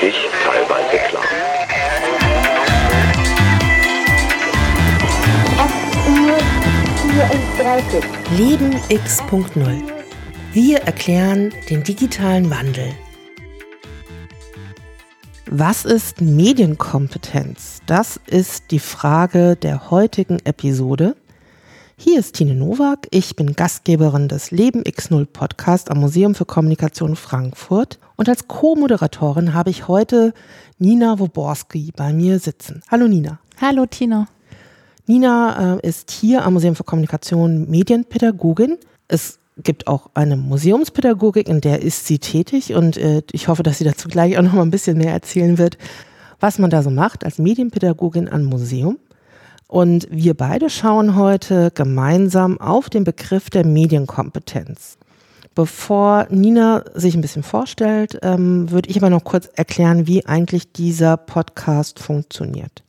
wirklich teilweise klar. Leben X.0. Wir erklären den digitalen Wandel. Was ist Medienkompetenz? Das ist die Frage der heutigen Episode. Hier ist Tine Nowak. Ich bin Gastgeberin des Leben X0 Podcast am Museum für Kommunikation Frankfurt. Und als Co-Moderatorin habe ich heute Nina Woborski bei mir sitzen. Hallo Nina. Hallo Tina. Nina äh, ist hier am Museum für Kommunikation Medienpädagogin. Es gibt auch eine Museumspädagogik, in der ist sie tätig und äh, ich hoffe, dass sie dazu gleich auch noch mal ein bisschen mehr erzählen wird, was man da so macht als Medienpädagogin am Museum. Und wir beide schauen heute gemeinsam auf den Begriff der Medienkompetenz. Bevor Nina sich ein bisschen vorstellt, ähm, würde ich aber noch kurz erklären, wie eigentlich dieser Podcast funktioniert.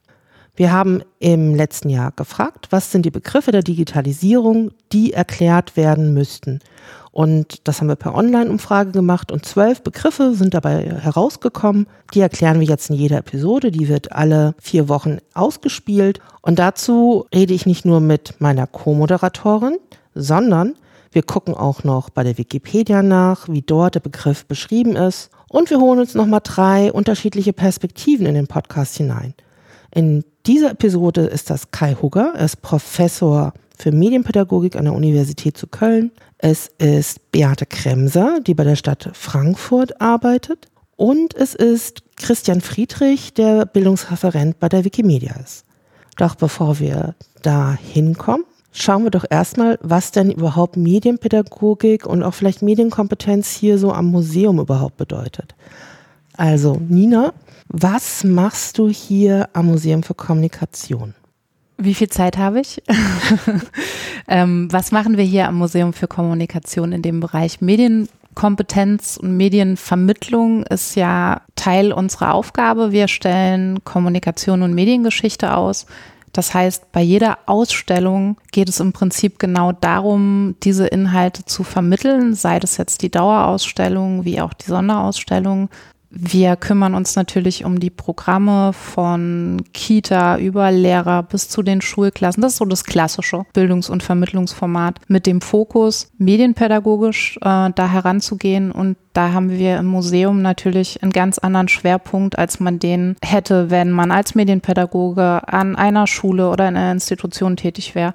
Wir haben im letzten Jahr gefragt, was sind die Begriffe der Digitalisierung, die erklärt werden müssten. Und das haben wir per Online-Umfrage gemacht und zwölf Begriffe sind dabei herausgekommen. Die erklären wir jetzt in jeder Episode. Die wird alle vier Wochen ausgespielt. Und dazu rede ich nicht nur mit meiner Co-Moderatorin, sondern wir gucken auch noch bei der Wikipedia nach, wie dort der Begriff beschrieben ist. Und wir holen uns nochmal drei unterschiedliche Perspektiven in den Podcast hinein. In dieser Episode ist das Kai Hugger. Er ist Professor für Medienpädagogik an der Universität zu Köln. Es ist Beate Kremser, die bei der Stadt Frankfurt arbeitet. Und es ist Christian Friedrich, der Bildungsreferent bei der Wikimedia ist. Doch bevor wir da hinkommen, schauen wir doch erstmal, was denn überhaupt Medienpädagogik und auch vielleicht Medienkompetenz hier so am Museum überhaupt bedeutet. Also, Nina, was machst du hier am Museum für Kommunikation? Wie viel Zeit habe ich? ähm, was machen wir hier am Museum für Kommunikation in dem Bereich Medienkompetenz und Medienvermittlung ist ja Teil unserer Aufgabe. Wir stellen Kommunikation und Mediengeschichte aus. Das heißt, bei jeder Ausstellung geht es im Prinzip genau darum, diese Inhalte zu vermitteln, sei das jetzt die Dauerausstellung wie auch die Sonderausstellung, wir kümmern uns natürlich um die Programme von Kita über Lehrer bis zu den Schulklassen. Das ist so das klassische Bildungs- und Vermittlungsformat mit dem Fokus, medienpädagogisch äh, da heranzugehen. Und da haben wir im Museum natürlich einen ganz anderen Schwerpunkt, als man den hätte, wenn man als Medienpädagoge an einer Schule oder in einer Institution tätig wäre.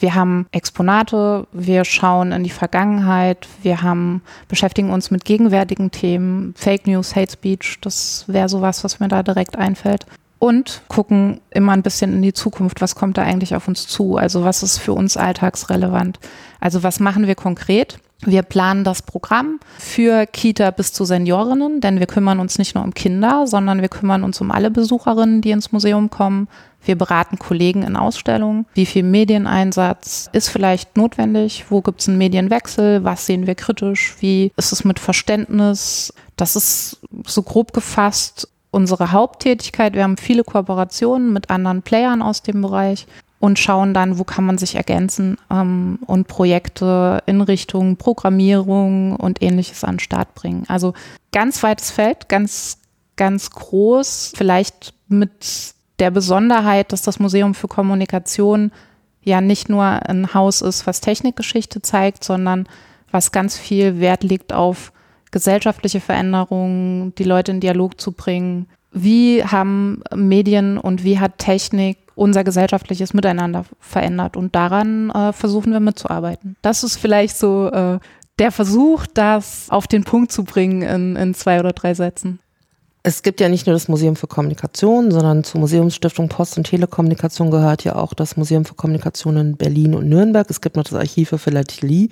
Wir haben Exponate, wir schauen in die Vergangenheit, wir haben, beschäftigen uns mit gegenwärtigen Themen, Fake News, Hate Speech, das wäre sowas, was mir da direkt einfällt. Und gucken immer ein bisschen in die Zukunft, was kommt da eigentlich auf uns zu? Also was ist für uns alltagsrelevant? Also was machen wir konkret? Wir planen das Programm für Kita bis zu Seniorinnen, denn wir kümmern uns nicht nur um Kinder, sondern wir kümmern uns um alle Besucherinnen, die ins Museum kommen. Wir beraten Kollegen in Ausstellungen. Wie viel Medieneinsatz ist vielleicht notwendig? Wo gibt es einen Medienwechsel? Was sehen wir kritisch? Wie ist es mit Verständnis? Das ist so grob gefasst unsere Haupttätigkeit. Wir haben viele Kooperationen mit anderen Playern aus dem Bereich und schauen dann, wo kann man sich ergänzen ähm, und Projekte in Richtung Programmierung und ähnliches an den Start bringen. Also ganz weites Feld, ganz, ganz groß, vielleicht mit der Besonderheit, dass das Museum für Kommunikation ja nicht nur ein Haus ist, was Technikgeschichte zeigt, sondern was ganz viel Wert legt auf gesellschaftliche Veränderungen, die Leute in Dialog zu bringen. Wie haben Medien und wie hat Technik unser gesellschaftliches Miteinander verändert. Und daran äh, versuchen wir mitzuarbeiten. Das ist vielleicht so äh, der Versuch, das auf den Punkt zu bringen in, in zwei oder drei Sätzen. Es gibt ja nicht nur das Museum für Kommunikation, sondern zur Museumsstiftung Post- und Telekommunikation gehört ja auch das Museum für Kommunikation in Berlin und Nürnberg. Es gibt noch das Archiv für Philatelie,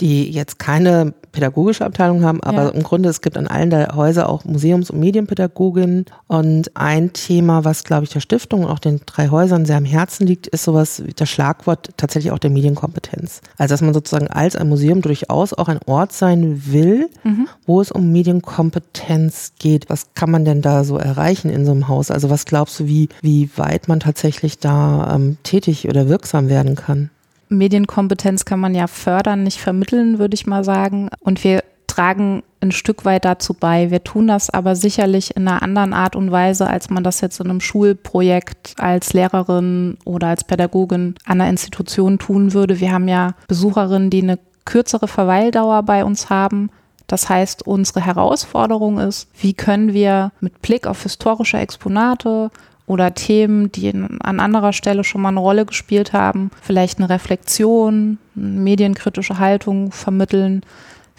die jetzt keine pädagogische Abteilung haben, aber ja. im Grunde es gibt an allen der Häuser auch Museums- und Medienpädagoginnen. Und ein Thema, was glaube ich der Stiftung und auch den drei Häusern sehr am Herzen liegt, ist sowas wie das Schlagwort tatsächlich auch der Medienkompetenz. Also dass man sozusagen als ein Museum durchaus auch ein Ort sein will, mhm. wo es um Medienkompetenz geht. Was kann man denn da so erreichen in so einem Haus? Also was glaubst du, wie, wie weit man tatsächlich da ähm, tätig oder wirksam werden kann? Medienkompetenz kann man ja fördern, nicht vermitteln, würde ich mal sagen. Und wir tragen ein Stück weit dazu bei. Wir tun das aber sicherlich in einer anderen Art und Weise, als man das jetzt in einem Schulprojekt als Lehrerin oder als Pädagogin an einer Institution tun würde. Wir haben ja Besucherinnen, die eine kürzere Verweildauer bei uns haben. Das heißt, unsere Herausforderung ist, wie können wir mit Blick auf historische Exponate oder Themen, die in, an anderer Stelle schon mal eine Rolle gespielt haben, vielleicht eine Reflexion, eine medienkritische Haltung vermitteln.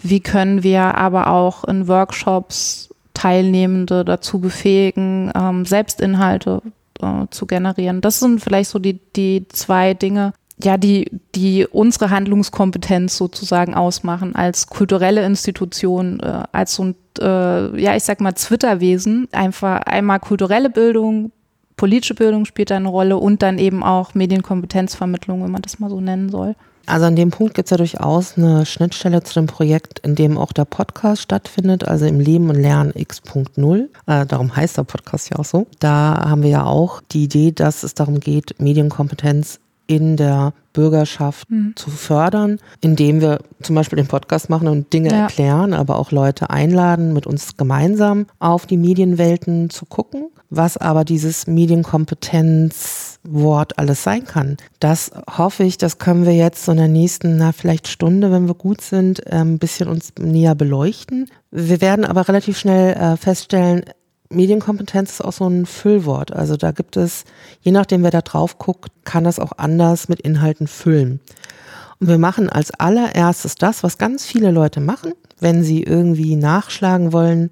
Wie können wir aber auch in Workshops Teilnehmende dazu befähigen, ähm, Selbstinhalte äh, zu generieren? Das sind vielleicht so die, die zwei Dinge, ja, die, die unsere Handlungskompetenz sozusagen ausmachen als kulturelle Institution, äh, als so ein, äh, ja, ich sag mal, Zwitterwesen. Einfach einmal kulturelle Bildung, politische Bildung spielt da eine Rolle und dann eben auch Medienkompetenzvermittlung, wenn man das mal so nennen soll. Also an dem Punkt gibt es ja durchaus eine Schnittstelle zu dem Projekt, in dem auch der Podcast stattfindet, also im Leben und Lernen X.0. Äh, darum heißt der Podcast ja auch so. Da haben wir ja auch die Idee, dass es darum geht, Medienkompetenz in der Bürgerschaft mhm. zu fördern, indem wir zum Beispiel den Podcast machen und Dinge ja. erklären, aber auch Leute einladen, mit uns gemeinsam auf die Medienwelten zu gucken, was aber dieses Medienkompetenzwort alles sein kann. Das hoffe ich, das können wir jetzt so in der nächsten, na, vielleicht Stunde, wenn wir gut sind, ähm, ein bisschen uns näher beleuchten. Wir werden aber relativ schnell äh, feststellen, Medienkompetenz ist auch so ein Füllwort. Also da gibt es, je nachdem wer da drauf guckt, kann das auch anders mit Inhalten füllen. Und wir machen als allererstes das, was ganz viele Leute machen, wenn sie irgendwie nachschlagen wollen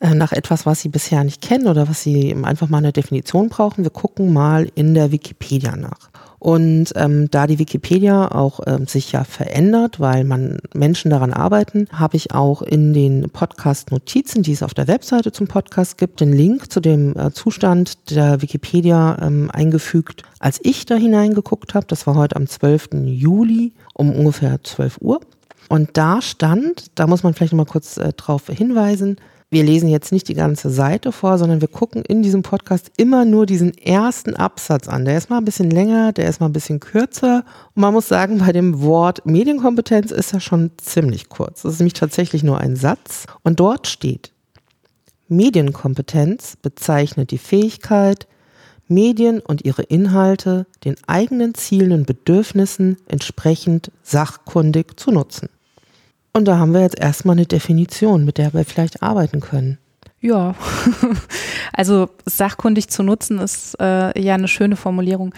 äh, nach etwas, was sie bisher nicht kennen oder was sie einfach mal eine Definition brauchen. Wir gucken mal in der Wikipedia nach. Und ähm, da die Wikipedia auch ähm, sich ja verändert, weil man Menschen daran arbeiten, habe ich auch in den Podcast-Notizen, die es auf der Webseite zum Podcast gibt, den Link zu dem äh, Zustand der Wikipedia ähm, eingefügt, als ich da hineingeguckt habe. Das war heute am 12. Juli um ungefähr 12 Uhr. Und da stand, da muss man vielleicht noch mal kurz äh, drauf hinweisen, wir lesen jetzt nicht die ganze Seite vor, sondern wir gucken in diesem Podcast immer nur diesen ersten Absatz an. Der ist mal ein bisschen länger, der ist mal ein bisschen kürzer. Und man muss sagen, bei dem Wort Medienkompetenz ist er schon ziemlich kurz. Das ist nämlich tatsächlich nur ein Satz. Und dort steht, Medienkompetenz bezeichnet die Fähigkeit, Medien und ihre Inhalte den eigenen Zielen und Bedürfnissen entsprechend sachkundig zu nutzen. Und da haben wir jetzt erstmal eine Definition, mit der wir vielleicht arbeiten können. Ja, also sachkundig zu nutzen ist äh, ja eine schöne Formulierung.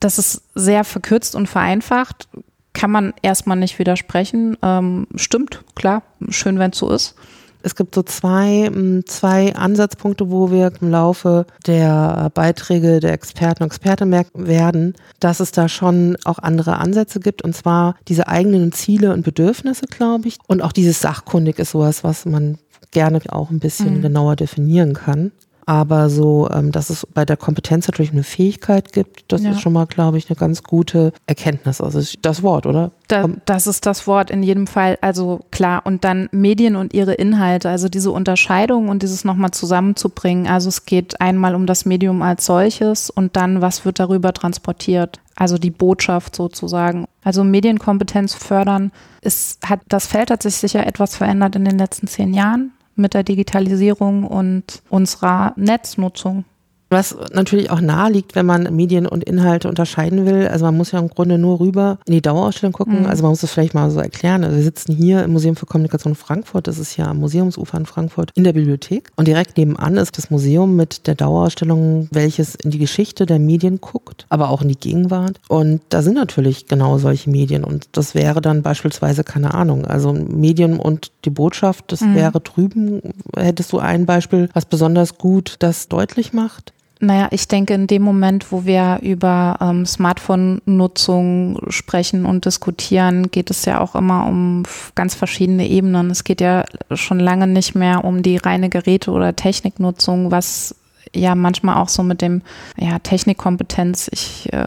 Das ist sehr verkürzt und vereinfacht, kann man erstmal nicht widersprechen. Ähm, stimmt, klar, schön, wenn es so ist es gibt so zwei, mm, zwei Ansatzpunkte, wo wir im Laufe der Beiträge der Experten und Experten merken werden, dass es da schon auch andere Ansätze gibt und zwar diese eigenen Ziele und Bedürfnisse, glaube ich. Und auch dieses Sachkundig ist sowas, was man gerne auch ein bisschen mhm. genauer definieren kann. Aber so, ähm, dass es bei der Kompetenz natürlich eine Fähigkeit gibt, das ja. ist schon mal, glaube ich, eine ganz gute Erkenntnis. Also das Wort, oder? Da, das ist das Wort in jedem Fall. Also klar. Und dann Medien und ihre Inhalte, also diese Unterscheidung und dieses nochmal zusammenzubringen. Also es geht einmal um das Medium als solches und dann, was wird darüber transportiert. Also die Botschaft sozusagen. Also Medienkompetenz fördern. Es hat, das Feld hat sich sicher etwas verändert in den letzten zehn Jahren mit der Digitalisierung und unserer Netznutzung. Was natürlich auch nahe liegt, wenn man Medien und Inhalte unterscheiden will. Also man muss ja im Grunde nur rüber in die Dauerausstellung gucken. Mhm. Also man muss das vielleicht mal so erklären. Also wir sitzen hier im Museum für Kommunikation Frankfurt. Das ist ja am Museumsufer in Frankfurt in der Bibliothek. Und direkt nebenan ist das Museum mit der Dauerausstellung, welches in die Geschichte der Medien guckt, aber auch in die Gegenwart. Und da sind natürlich genau solche Medien. Und das wäre dann beispielsweise, keine Ahnung, also Medien und die Botschaft, das mhm. wäre drüben. Hättest du ein Beispiel, was besonders gut das deutlich macht? Naja, ich denke, in dem Moment, wo wir über ähm, Smartphone-Nutzung sprechen und diskutieren, geht es ja auch immer um ganz verschiedene Ebenen. Es geht ja schon lange nicht mehr um die reine Geräte- oder Techniknutzung, was ja manchmal auch so mit dem ja, Technikkompetenz, ich äh,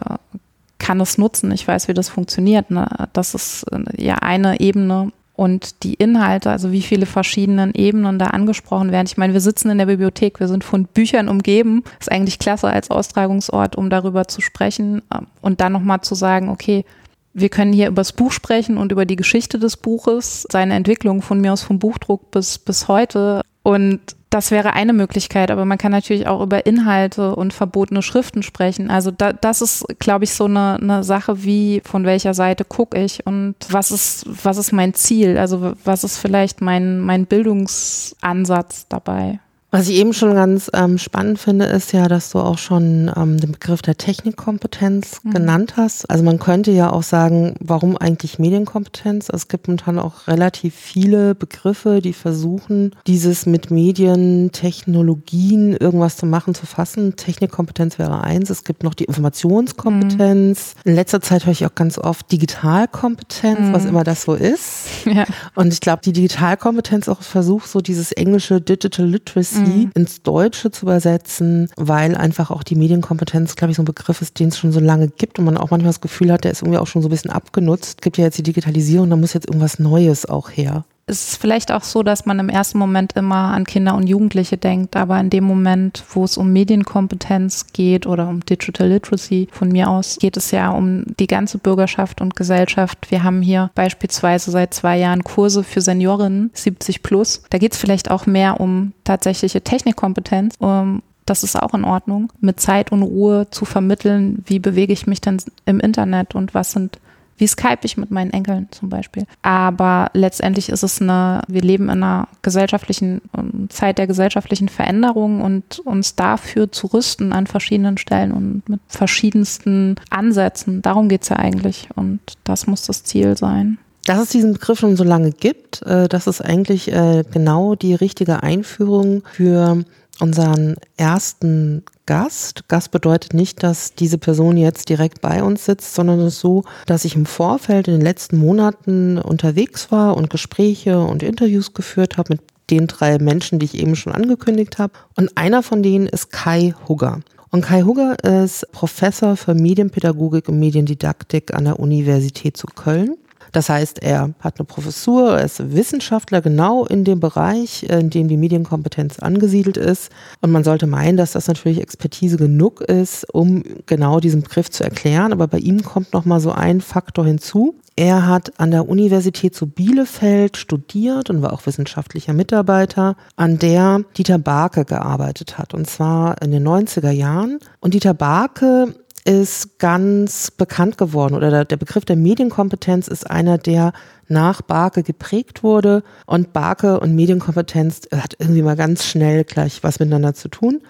kann es nutzen, ich weiß, wie das funktioniert. Ne? Das ist äh, ja eine Ebene und die Inhalte, also wie viele verschiedenen Ebenen da angesprochen werden. Ich meine, wir sitzen in der Bibliothek, wir sind von Büchern umgeben. Ist eigentlich klasse als Austragungsort, um darüber zu sprechen ähm, und dann nochmal zu sagen, okay, wir können hier über das Buch sprechen und über die Geschichte des Buches, seine Entwicklung von mir aus vom Buchdruck bis, bis heute. Und das wäre eine Möglichkeit, aber man kann natürlich auch über Inhalte und verbotene Schriften sprechen. Also da, das ist, glaube ich, so eine, eine Sache, wie von welcher Seite gucke ich und was ist, was ist mein Ziel? Also was ist vielleicht mein, mein Bildungsansatz dabei? Was ich eben schon ganz ähm, spannend finde, ist ja, dass du auch schon ähm, den Begriff der Technikkompetenz mhm. genannt hast. Also man könnte ja auch sagen, warum eigentlich Medienkompetenz? Es gibt momentan auch relativ viele Begriffe, die versuchen, dieses mit Medien, Technologien irgendwas zu machen, zu fassen. Technikkompetenz wäre eins. Es gibt noch die Informationskompetenz. Mhm. In letzter Zeit höre ich auch ganz oft Digitalkompetenz, mhm. was immer das so ist. Ja. Und ich glaube, die Digitalkompetenz auch versucht, so dieses englische Digital Literacy mhm. ins Deutsche zu übersetzen, weil einfach auch die Medienkompetenz, glaube ich, so ein Begriff ist, den es schon so lange gibt und man auch manchmal das Gefühl hat, der ist irgendwie auch schon so ein bisschen abgenutzt. Es gibt ja jetzt die Digitalisierung, da muss jetzt irgendwas Neues auch her ist es vielleicht auch so, dass man im ersten Moment immer an Kinder und Jugendliche denkt, aber in dem Moment, wo es um Medienkompetenz geht oder um Digital Literacy von mir aus, geht es ja um die ganze Bürgerschaft und Gesellschaft. Wir haben hier beispielsweise seit zwei Jahren Kurse für Seniorinnen 70 plus. Da geht es vielleicht auch mehr um tatsächliche Technikkompetenz. Um, das ist auch in Ordnung, mit Zeit und Ruhe zu vermitteln, wie bewege ich mich denn im Internet und was sind wie Skype ich mit meinen Enkeln zum Beispiel. Aber letztendlich ist es eine, wir leben in einer gesellschaftlichen ähm, Zeit der gesellschaftlichen Veränderung und uns dafür zu rüsten an verschiedenen Stellen und mit verschiedensten Ansätzen. Darum geht es ja eigentlich und das muss das Ziel sein. Dass es diesen Begriff schon so lange gibt, äh, das ist eigentlich äh, genau die richtige Einführung für unseren ersten Gast. Gast bedeutet nicht, dass diese Person jetzt direkt bei uns sitzt, sondern es ist so, dass ich im Vorfeld in den letzten Monaten unterwegs war und Gespräche und Interviews geführt habe mit den drei Menschen, die ich eben schon angekündigt habe. Und einer von denen ist Kai Hugger. Und Kai Hugger ist Professor für Medienpädagogik und Mediendidaktik an der Universität zu Köln. Das heißt, er hat eine Professur, er ist Wissenschaftler genau in dem Bereich, in dem die Medienkompetenz angesiedelt ist. Und man sollte meinen, dass das natürlich Expertise genug ist, um genau diesen Begriff zu erklären. Aber bei ihm kommt noch mal so ein Faktor hinzu. Er hat an der Universität zu Bielefeld studiert und war auch wissenschaftlicher Mitarbeiter, an der Dieter Barke gearbeitet hat, und zwar in den 90er Jahren. Und Dieter Barke ist ganz bekannt geworden oder der Begriff der Medienkompetenz ist einer, der nach Barke geprägt wurde und Barke und Medienkompetenz hat irgendwie mal ganz schnell gleich was miteinander zu tun.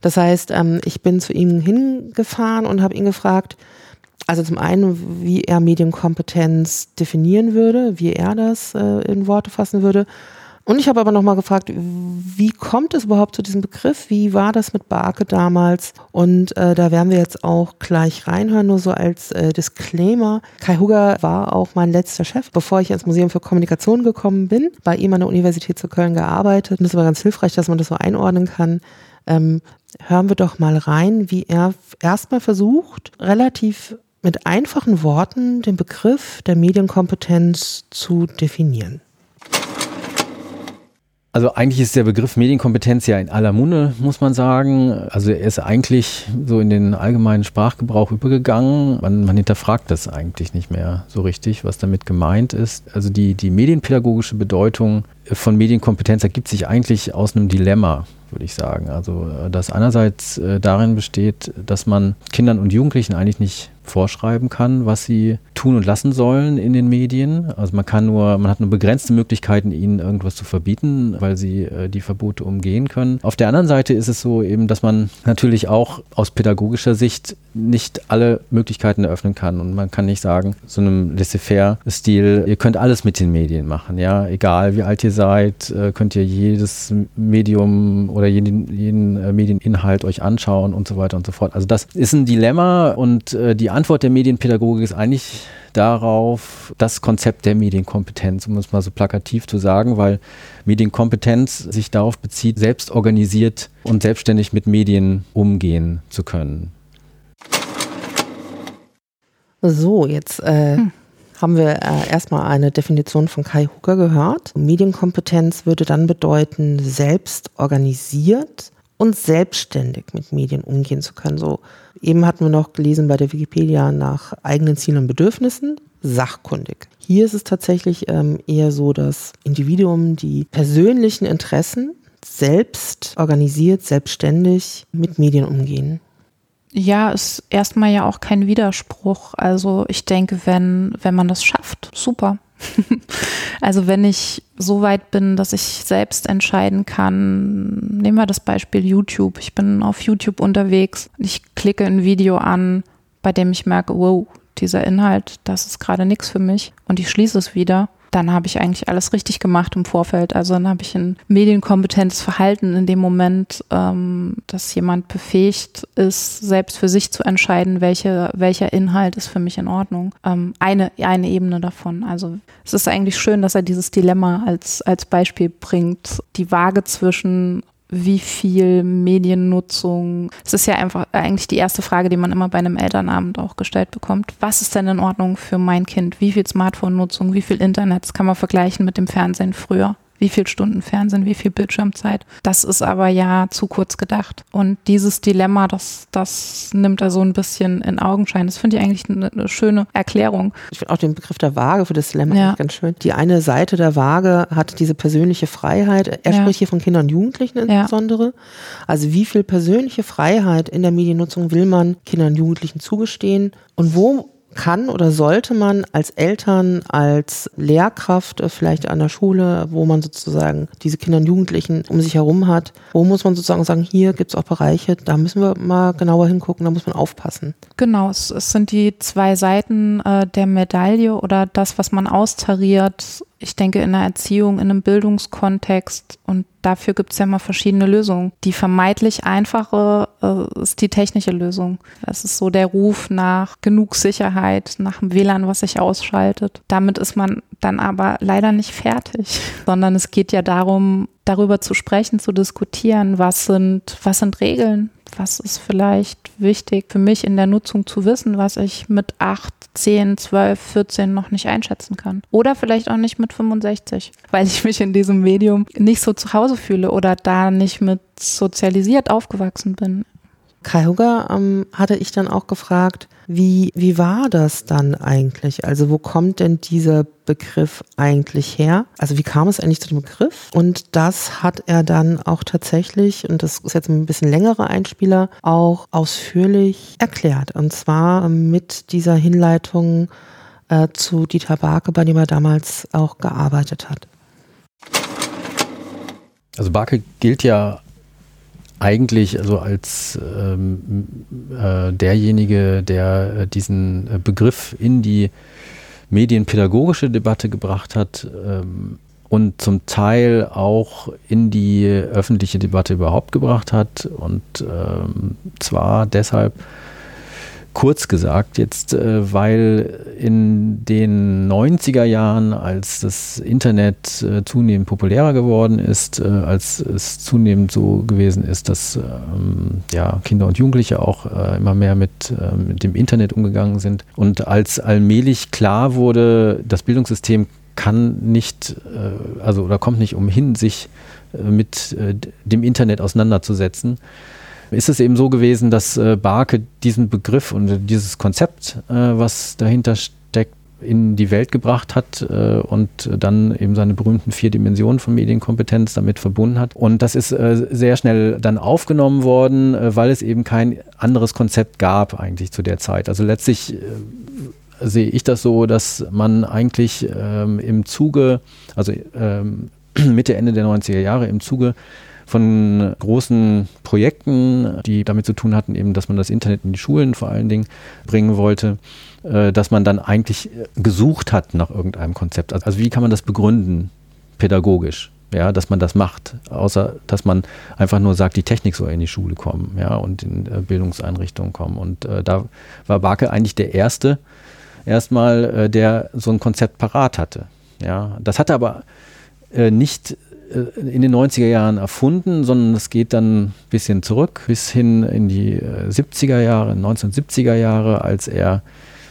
Das heißt, ähm, ich bin zu ihm hingefahren und habe ihn gefragt, also zum einen, wie er Medienkompetenz definieren würde, wie er das äh, in Worte fassen würde und ich habe aber nochmal gefragt, wie kommt es überhaupt zu diesem Begriff? Wie war das mit Barke damals? Und äh, da werden wir jetzt auch gleich reinhören, nur so als äh, Disclaimer. Kai Hugger war auch mein letzter Chef, bevor ich ins Museum für Kommunikation gekommen bin, bei ihm an der Universität zu Köln gearbeitet. Und das war ganz hilfreich, dass man das so einordnen kann. Ähm, hören wir doch mal rein, wie er erstmal versucht, relativ mit einfachen Worten den Begriff der Medienkompetenz zu definieren. Also eigentlich ist der Begriff Medienkompetenz ja in aller Munde, muss man sagen. Also er ist eigentlich so in den allgemeinen Sprachgebrauch übergegangen. Man, man hinterfragt das eigentlich nicht mehr so richtig, was damit gemeint ist. Also die, die medienpädagogische Bedeutung von Medienkompetenz ergibt sich eigentlich aus einem Dilemma würde ich sagen. Also, das einerseits äh, darin besteht, dass man Kindern und Jugendlichen eigentlich nicht vorschreiben kann, was sie tun und lassen sollen in den Medien. Also man kann nur, man hat nur begrenzte Möglichkeiten, ihnen irgendwas zu verbieten, weil sie äh, die Verbote umgehen können. Auf der anderen Seite ist es so eben, dass man natürlich auch aus pädagogischer Sicht nicht alle Möglichkeiten eröffnen kann und man kann nicht sagen, so einem laissez-faire-Stil, ihr könnt alles mit den Medien machen, ja, egal wie alt ihr seid, äh, könnt ihr jedes Medium oder jeden, jeden äh, Medieninhalt euch anschauen und so weiter und so fort. Also das ist ein Dilemma und äh, die Antwort der Medienpädagogik ist eigentlich darauf das Konzept der Medienkompetenz, um es mal so plakativ zu sagen, weil Medienkompetenz sich darauf bezieht, selbst organisiert und selbstständig mit Medien umgehen zu können. So, jetzt äh, hm. haben wir äh, erstmal eine Definition von Kai Hucker gehört. Medienkompetenz würde dann bedeuten, selbst organisiert und selbstständig mit Medien umgehen zu können. So eben hatten wir noch gelesen bei der Wikipedia nach eigenen Zielen und Bedürfnissen, sachkundig. Hier ist es tatsächlich ähm, eher so, dass Individuen die persönlichen Interessen selbst organisiert, selbstständig mit Medien umgehen. Ja, ist erstmal ja auch kein Widerspruch. Also ich denke, wenn, wenn man das schafft, super. also wenn ich so weit bin, dass ich selbst entscheiden kann, nehmen wir das Beispiel YouTube. Ich bin auf YouTube unterwegs, ich klicke ein Video an, bei dem ich merke, wow, dieser Inhalt, das ist gerade nichts für mich und ich schließe es wieder dann habe ich eigentlich alles richtig gemacht im Vorfeld. Also dann habe ich ein medienkompetentes Verhalten in dem Moment, ähm, dass jemand befähigt ist, selbst für sich zu entscheiden, welche, welcher Inhalt ist für mich in Ordnung. Ähm, eine, eine Ebene davon. Also es ist eigentlich schön, dass er dieses Dilemma als, als Beispiel bringt. Die Waage zwischen wie viel Mediennutzung. Es ist ja einfach eigentlich die erste Frage, die man immer bei einem Elternabend auch gestellt bekommt. Was ist denn in Ordnung für mein Kind? Wie viel Smartphone-Nutzung, wie viel Internet? Das kann man vergleichen mit dem Fernsehen früher wie viel Stunden Fernsehen, wie viel Bildschirmzeit. Das ist aber ja zu kurz gedacht. Und dieses Dilemma, das, das nimmt er so ein bisschen in Augenschein. Das finde ich eigentlich eine, eine, schöne Erklärung. Ich finde auch den Begriff der Waage für das Dilemma ja. ganz schön. Die eine Seite der Waage hat diese persönliche Freiheit. Er ja. spricht hier von Kindern und Jugendlichen insbesondere. Ja. Also wie viel persönliche Freiheit in der Mediennutzung will man Kindern und Jugendlichen zugestehen? Und wo kann oder sollte man als Eltern, als Lehrkraft äh, vielleicht an der Schule, wo man sozusagen diese Kinder und Jugendlichen um sich herum hat, wo muss man sozusagen sagen, hier gibt es auch Bereiche, da müssen wir mal genauer hingucken, da muss man aufpassen. Genau, es, es sind die zwei Seiten äh, der Medaille oder das, was man austariert ich denke, in der Erziehung, in einem Bildungskontext und dafür gibt es ja mal verschiedene Lösungen. Die vermeintlich einfache äh, ist die technische Lösung. Das ist so der Ruf nach genug Sicherheit, nach dem WLAN, was sich ausschaltet. Damit ist man dann aber leider nicht fertig, sondern es geht ja darum, darüber zu sprechen, zu diskutieren, was sind, was sind Regeln, was ist vielleicht wichtig für mich in der Nutzung zu wissen, was ich mit acht 10, 12, 14 noch nicht einschätzen kann. Oder vielleicht auch nicht mit 65, weil ich mich in diesem Medium nicht so zu Hause fühle oder da nicht mit sozialisiert aufgewachsen bin. Kai ähm, hatte ich dann auch gefragt, wie, wie war das dann eigentlich? Also wo kommt denn dieser Begriff eigentlich her? Also wie kam es eigentlich zu dem Begriff? Und das hat er dann auch tatsächlich, und das ist jetzt ein bisschen längerer Einspieler, auch ausführlich erklärt. Und zwar mit dieser Hinleitung äh, zu Dieter Barke, bei dem er damals auch gearbeitet hat. Also Barke gilt ja eigentlich also als ähm, äh, derjenige, der äh, diesen äh, Begriff in die medienpädagogische Debatte gebracht hat ähm, und zum Teil auch in die öffentliche Debatte überhaupt gebracht hat. Und ähm, zwar deshalb, kurz gesagt jetzt, äh, weil in den 90er Jahren, als das Internet äh, zunehmend populärer geworden ist, äh, als es zunehmend so gewesen ist, dass ähm, ja, Kinder und Jugendliche auch immer mehr mit, mit dem Internet umgegangen sind. Und als allmählich klar wurde, das Bildungssystem kann nicht, also oder kommt nicht umhin, sich mit dem Internet auseinanderzusetzen, ist es eben so gewesen, dass äh, Barke diesen Begriff und dieses Konzept, äh, was dahinter steckt, in die Welt gebracht hat äh, und dann eben seine berühmten vier Dimensionen von Medienkompetenz damit verbunden hat. Und das ist äh, sehr schnell dann aufgenommen worden, äh, weil es eben kein anderes Konzept gab eigentlich zu der Zeit. Also letztlich äh, sehe ich das so, dass man eigentlich ähm, im Zuge, also ähm, Mitte, Ende der 90er Jahre im Zuge von großen Projekten, die damit zu tun hatten, eben, dass man das Internet in die Schulen vor allen Dingen bringen wollte, äh, dass man dann eigentlich gesucht hat nach irgendeinem Konzept. Also, also wie kann man das begründen, pädagogisch? ja, dass man das macht, außer dass man einfach nur sagt, die Technik soll in die Schule kommen, ja, und in äh, Bildungseinrichtungen kommen. Und äh, da war Barke eigentlich der Erste, erstmal, äh, der so ein Konzept parat hatte. Ja, das hatte aber äh, nicht äh, in den 90er Jahren erfunden, sondern es geht dann ein bisschen zurück bis hin in die 70er äh, Jahre, 1970er Jahre, als er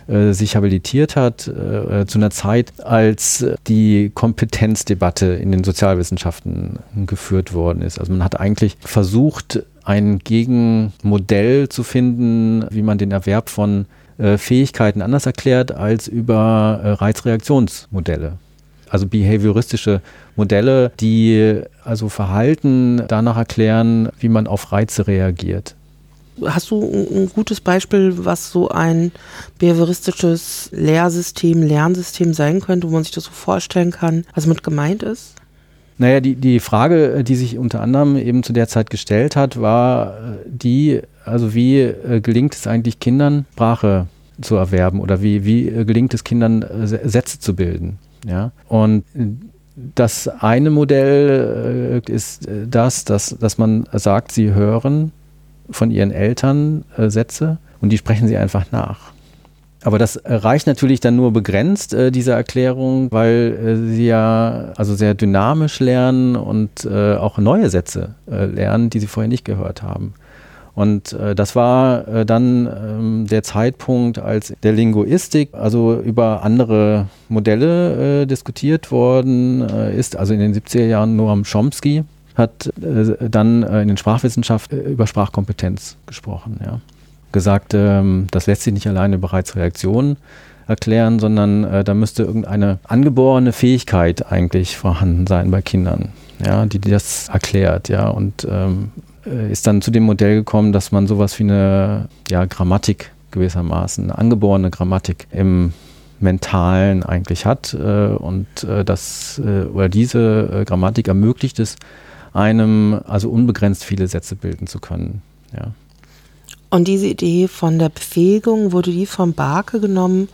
äh, sich habilitiert hat, äh, zu einer Zeit, als die Kompetenzdebatte in den Sozialwissenschaften geführt worden ist. Also man hat eigentlich versucht, ein Gegenmodell zu finden, wie man den Erwerb von äh, Fähigkeiten anders erklärt als über äh, Reizreaktionsmodelle. Also behavioristische Modelle, die also Verhalten danach erklären, wie man auf Reize reagiert. Hast du ein gutes Beispiel, was so ein behavioristisches Lehrsystem, Lernsystem sein könnte, wo man sich das so vorstellen kann, was mit gemeint ist? Naja, die, die Frage, die sich unter anderem eben zu der Zeit gestellt hat, war die, also wie äh, gelingt es eigentlich Kindern, Sprache zu erwerben oder wie, wie äh, gelingt es Kindern, äh, Sätze zu bilden? Ja? Und das eine Modell ist das, dass, dass man sagt, sie hören von ihren Eltern Sätze und die sprechen sie einfach nach. Aber das reicht natürlich dann nur begrenzt, äh, diese Erklärung, weil äh, sie ja also sehr dynamisch lernen und äh, auch neue Sätze äh, lernen, die sie vorher nicht gehört haben. Und äh, das war äh, dann ähm, der Zeitpunkt, als der Linguistik also über andere Modelle diskutiert worden ist. Also in den 70er Jahren Noam Chomsky hat dann in den Sprachwissenschaften über Sprachkompetenz gesprochen. Ja gesagt, ähm, das lässt sich nicht alleine bereits Reaktionen erklären, sondern äh, da müsste irgendeine angeborene Fähigkeit eigentlich vorhanden sein bei Kindern, ja, die das erklärt, ja, und ähm, äh, ist dann zu dem Modell gekommen, dass man sowas wie eine ja, Grammatik gewissermaßen, eine angeborene Grammatik im Mentalen eigentlich hat äh, und äh, das äh, oder diese äh, Grammatik ermöglicht es einem also unbegrenzt viele Sätze bilden zu können, ja. Und diese Idee von der Befähigung, wurde die von Barke genommen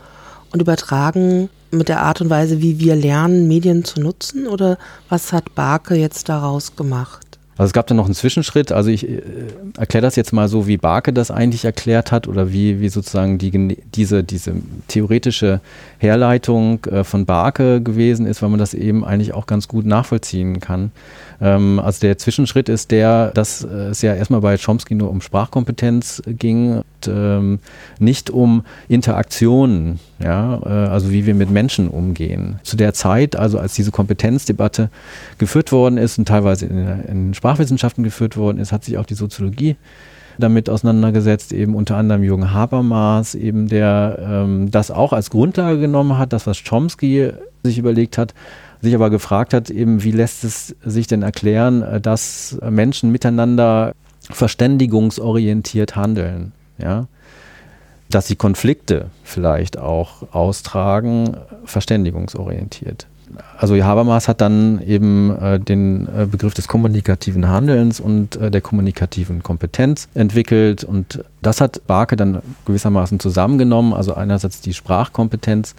und übertragen mit der Art und Weise, wie wir lernen, Medien zu nutzen? Oder was hat Barke jetzt daraus gemacht? Also es gab dann noch einen Zwischenschritt. Also ich äh, erkläre das jetzt mal so, wie Barke das eigentlich erklärt hat oder wie, wie sozusagen die, diese, diese theoretische Herleitung äh, von Barke gewesen ist, weil man das eben eigentlich auch ganz gut nachvollziehen kann. Ähm, also der Zwischenschritt ist der, dass es ja erstmal bei Chomsky nur um Sprachkompetenz ging und ähm, nicht um Interaktionen, ja, äh, also wie wir mit Menschen umgehen. Zu der Zeit, also als diese Kompetenzdebatte geführt worden ist und teilweise in, in Sprachwissenschaften geführt worden ist, hat sich auch die Soziologie damit auseinandergesetzt, eben unter anderem Jürgen Habermas, eben der ähm, das auch als Grundlage genommen hat, das, was Chomsky sich überlegt hat, sich aber gefragt hat, eben, wie lässt es sich denn erklären, äh, dass Menschen miteinander verständigungsorientiert handeln, ja? Dass sie Konflikte vielleicht auch austragen, verständigungsorientiert. Also Habermas hat dann eben äh, den äh, Begriff des kommunikativen Handelns und äh, der kommunikativen Kompetenz entwickelt. Und das hat Barke dann gewissermaßen zusammengenommen, also einerseits die Sprachkompetenz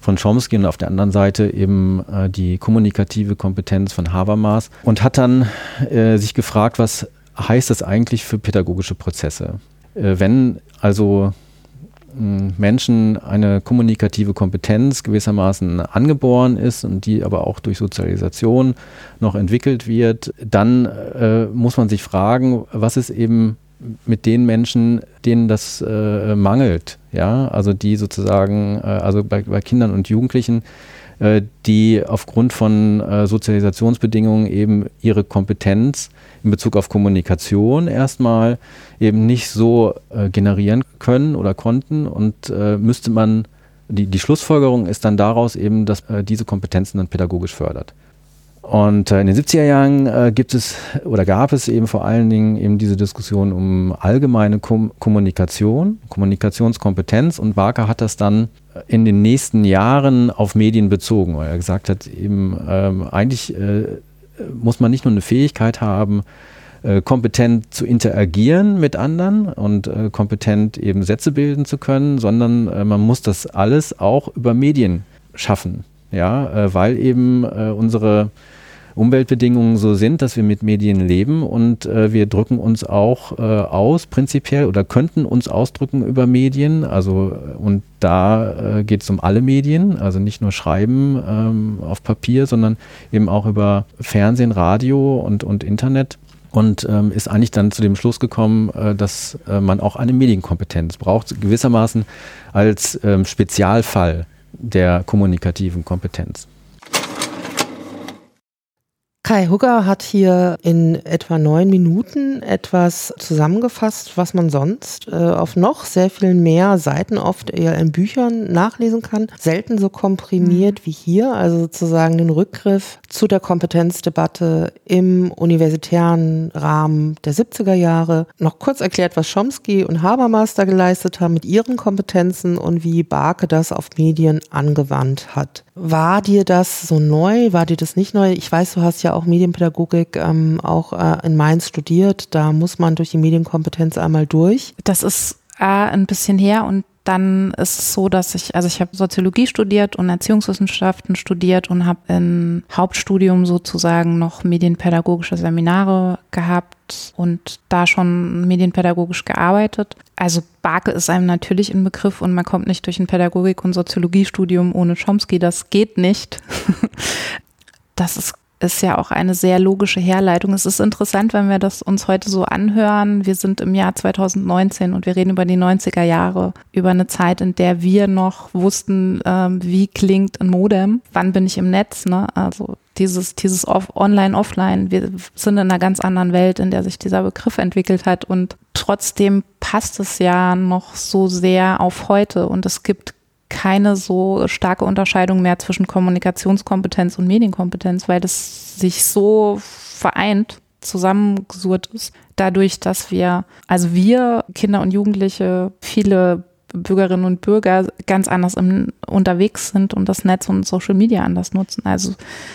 von Chomsky und auf der anderen Seite eben äh, die kommunikative Kompetenz von Habermas. Und hat dann äh, sich gefragt, was heißt das eigentlich für pädagogische Prozesse? Äh, wenn also Menschen eine kommunikative Kompetenz gewissermaßen angeboren ist und die aber auch durch Sozialisation noch entwickelt wird, dann äh, muss man sich fragen, was ist eben mit den Menschen, denen das äh, mangelt, ja, also die sozusagen, äh, also bei, bei, Kindern und Jugendlichen, die aufgrund von äh, Sozialisationsbedingungen eben ihre Kompetenz in Bezug auf Kommunikation erstmal eben nicht so äh, generieren können oder konnten und äh, müsste man, die, die Schlussfolgerung ist dann daraus eben, dass diese Kompetenzen dann pädagogisch fördert. Und äh, in den 70er Jahren äh, gibt es oder gab es eben vor allen Dingen eben diese Diskussion um allgemeine Kom Kommunikation, Kommunikationskompetenz und Barker hat das dann in den nächsten Jahren auf Medien bezogen, weil er gesagt hat, eben ähm, eigentlich äh, muss man nicht nur eine Fähigkeit haben, äh, kompetent zu interagieren mit anderen und äh, kompetent eben Sätze bilden zu können, sondern äh, man muss das alles auch über Medien schaffen. Ja, weil eben unsere Umweltbedingungen so sind, dass wir mit Medien leben und äh, wir drücken uns auch äh, aus, prinzipiell, oder könnten uns ausdrücken über Medien. Also, und da äh, geht es um alle Medien, also nicht nur Schreiben ähm, auf Papier, sondern eben auch über Fernsehen, Radio und, und Internet und ähm, ist eigentlich dann zu dem Schluss gekommen, äh, dass äh, man auch eine Medienkompetenz braucht, gewissermaßen als ähm, Spezialfall der kommunikativen Kompetenz. Kai Hugger hat hier in etwa neun Minuten etwas zusammengefasst, was man sonst äh, auf noch sehr viel mehr Seiten oft eher in Büchern nachlesen kann. Selten so komprimiert mhm. wie hier, also sozusagen den Rückgriff zu der Kompetenzdebatte im universitären Rahmen der 70er Jahre. Noch kurz erklärt, was Chomsky und Habermas da geleistet haben mit ihren Kompetenzen und wie Barke das auf Medien angewandt hat. War dir das so neu? War dir das nicht neu? Ich weiß, du hast ja auch Medienpädagogik ähm, auch äh, in Mainz studiert. Da muss man durch die Medienkompetenz einmal durch. Das ist äh, ein bisschen her und dann ist es so, dass ich, also ich habe Soziologie studiert und Erziehungswissenschaften studiert und habe im Hauptstudium sozusagen noch medienpädagogische Seminare gehabt und da schon medienpädagogisch gearbeitet. Also Barke ist einem natürlich ein Begriff und man kommt nicht durch ein Pädagogik- und Soziologiestudium ohne Chomsky, das geht nicht. das ist ist ja auch eine sehr logische Herleitung. Es ist interessant, wenn wir das uns heute so anhören. Wir sind im Jahr 2019 und wir reden über die 90er Jahre, über eine Zeit, in der wir noch wussten, ähm, wie klingt ein Modem, wann bin ich im Netz, ne? Also dieses, dieses Online, Offline. Wir sind in einer ganz anderen Welt, in der sich dieser Begriff entwickelt hat und trotzdem passt es ja noch so sehr auf heute und es gibt keine so starke Unterscheidung mehr zwischen Kommunikationskompetenz und Medienkompetenz, weil das sich so vereint, zusammengesurrt ist, dadurch, dass wir, also wir, Kinder und Jugendliche, viele Bürgerinnen und Bürger ganz anders im, unterwegs sind und das Netz und Social Media anders nutzen. Also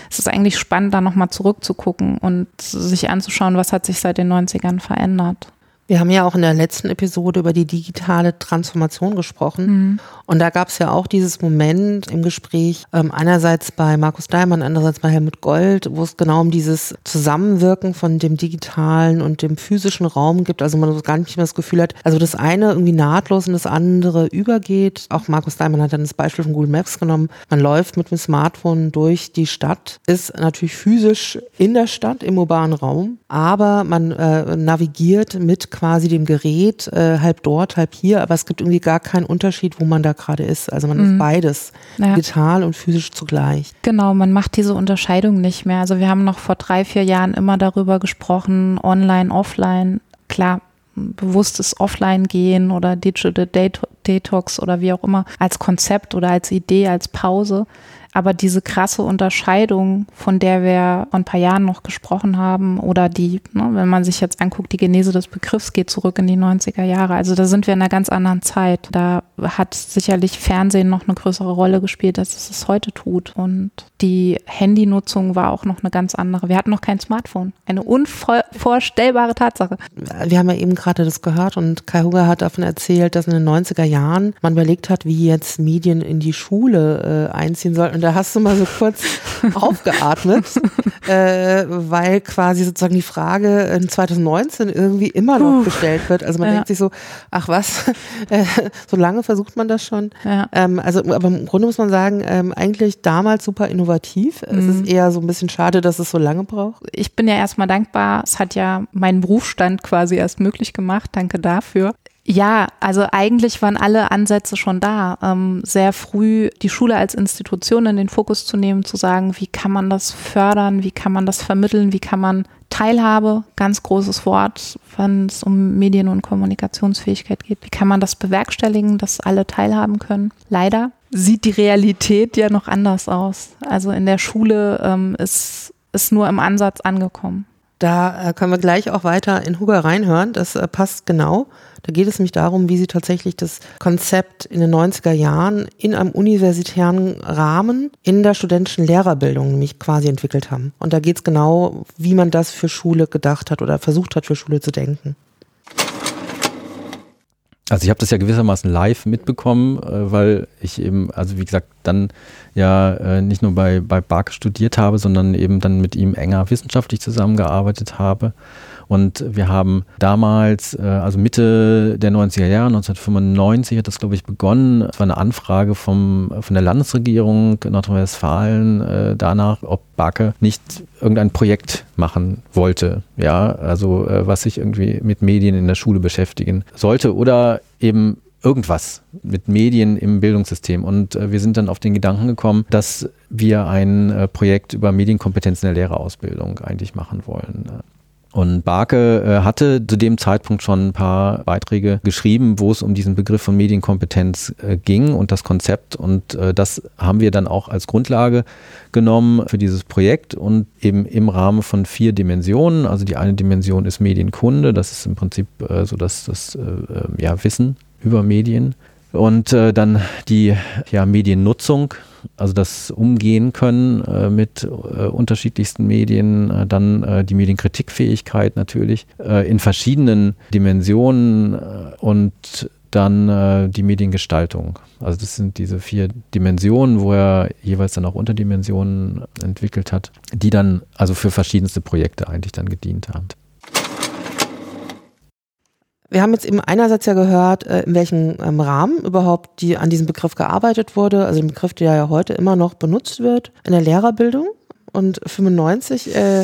es ist eigentlich spannend, da nochmal zurückzugucken und sich anzuschauen, was hat sich seit den 90ern verändert. Wir haben ja auch in der letzten Episode über die digitale Transformation gesprochen. Mhm. Und da gab es ja auch dieses Moment im Gespräch, ähm, einerseits bei Markus Daimann, andererseits bei Helmut Gold, wo es genau um dieses Zusammenwirken von dem digitalen und dem physischen Raum gibt. Also man gar nicht mehr das Gefühl hat, also das eine irgendwie nahtlos in das andere übergeht. Auch Markus Daimann hat dann das Beispiel von Google Maps genommen. Man läuft mit dem Smartphone durch die Stadt, ist natürlich physisch in der Stadt, im urbanen Raum, aber man äh, navigiert mit quasi dem Gerät, äh, halb dort, halb hier, aber es gibt irgendwie gar keinen Unterschied, wo man da gerade ist. Also man mhm. ist beides, ja. digital und physisch zugleich. Genau, man macht diese Unterscheidung nicht mehr. Also wir haben noch vor drei, vier Jahren immer darüber gesprochen, online, offline. Klar, bewusstes Offline-Gehen oder Digital Detox oder wie auch immer, als Konzept oder als Idee, als Pause. Aber diese krasse Unterscheidung, von der wir vor ein paar Jahren noch gesprochen haben, oder die, ne, wenn man sich jetzt anguckt, die Genese des Begriffs geht zurück in die 90er Jahre. Also da sind wir in einer ganz anderen Zeit. Da hat sicherlich Fernsehen noch eine größere Rolle gespielt, als es es heute tut. Und die Handynutzung war auch noch eine ganz andere. Wir hatten noch kein Smartphone. Eine unvorstellbare Tatsache. Wir haben ja eben gerade das gehört und Kai Huger hat davon erzählt, dass in den 90er Jahren man überlegt hat, wie jetzt Medien in die Schule äh, einziehen sollten da hast du mal so kurz aufgeatmet, äh, weil quasi sozusagen die Frage in 2019 irgendwie immer noch Puh. gestellt wird. Also man ja. denkt sich so, ach was, äh, so lange versucht man das schon. Ja. Ähm, also aber im Grunde muss man sagen, ähm, eigentlich damals super innovativ. Mhm. Es ist mhm. eher so ein bisschen schade, dass es so lange braucht. Ich bin ja erstmal dankbar. Es hat ja meinen Berufsstand quasi erst möglich gemacht. Danke dafür. Ja, also eigentlich waren alle Ansätze schon da, ähm, sehr früh die Schule als Institution in den Fokus zu nehmen, zu sagen, wie kann man das fördern, wie kann man das vermitteln, wie kann man Teilhabe, ganz großes Wort, wenn es um Medien- und Kommunikationsfähigkeit geht, wie kann man das bewerkstelligen, dass alle teilhaben können. Leider sieht die Realität ja noch anders aus. Also in der Schule ähm, ist, ist nur im Ansatz angekommen. Da äh, können wir gleich auch weiter in Huger reinhören. Das äh, passt genau. Da geht es nämlich darum, wie sie tatsächlich das Konzept in den 90er Jahren in einem universitären Rahmen in der studentischen Lehrerbildung nämlich quasi entwickelt haben. Und da geht es genau, wie man das für Schule gedacht hat oder versucht hat, für Schule zu denken. Also ich habe das ja gewissermaßen live mitbekommen, äh, weil ich eben, also wie gesagt, dann ja äh, nicht nur bei, bei Bark studiert habe, sondern eben dann mit ihm enger wissenschaftlich zusammengearbeitet habe. Und wir haben damals, äh, also Mitte der 90er Jahre, 1995 hat das, glaube ich, begonnen. Es war eine Anfrage vom, von der Landesregierung Nordrhein-Westfalen äh, danach, ob Barke nicht irgendein Projekt machen wollte. Ja, also äh, was sich irgendwie mit Medien in der Schule beschäftigen sollte oder eben irgendwas mit Medien im Bildungssystem. Und wir sind dann auf den Gedanken gekommen, dass wir ein Projekt über Medienkompetenz in der Lehrerausbildung eigentlich machen wollen. Und Barke äh, hatte zu dem Zeitpunkt schon ein paar Beiträge geschrieben, wo es um diesen Begriff von Medienkompetenz äh, ging und das Konzept. Und äh, das haben wir dann auch als Grundlage genommen für dieses Projekt und eben im Rahmen von vier Dimensionen. Also die eine Dimension ist Medienkunde, das ist im Prinzip äh, so das, das äh, äh, ja, Wissen über Medien. Und dann die ja, Mediennutzung, also das Umgehen können äh, mit äh, unterschiedlichsten Medien, äh, dann äh, die Medienkritikfähigkeit natürlich äh, in verschiedenen Dimensionen äh, und dann die Mediengestaltung. Also das sind diese vier Dimensionen, wo er jeweils dann auch Unterdimensionen entwickelt hat, die dann also für verschiedenste Projekte eigentlich dann gedient haben. Wir haben jetzt eben einerseits ja gehört, äh, in welchem ähm, Rahmen überhaupt die an diesem Begriff gearbeitet wurde, also ein Begriff, der ja heute immer noch benutzt wird in der Lehrerbildung. Und 95, äh,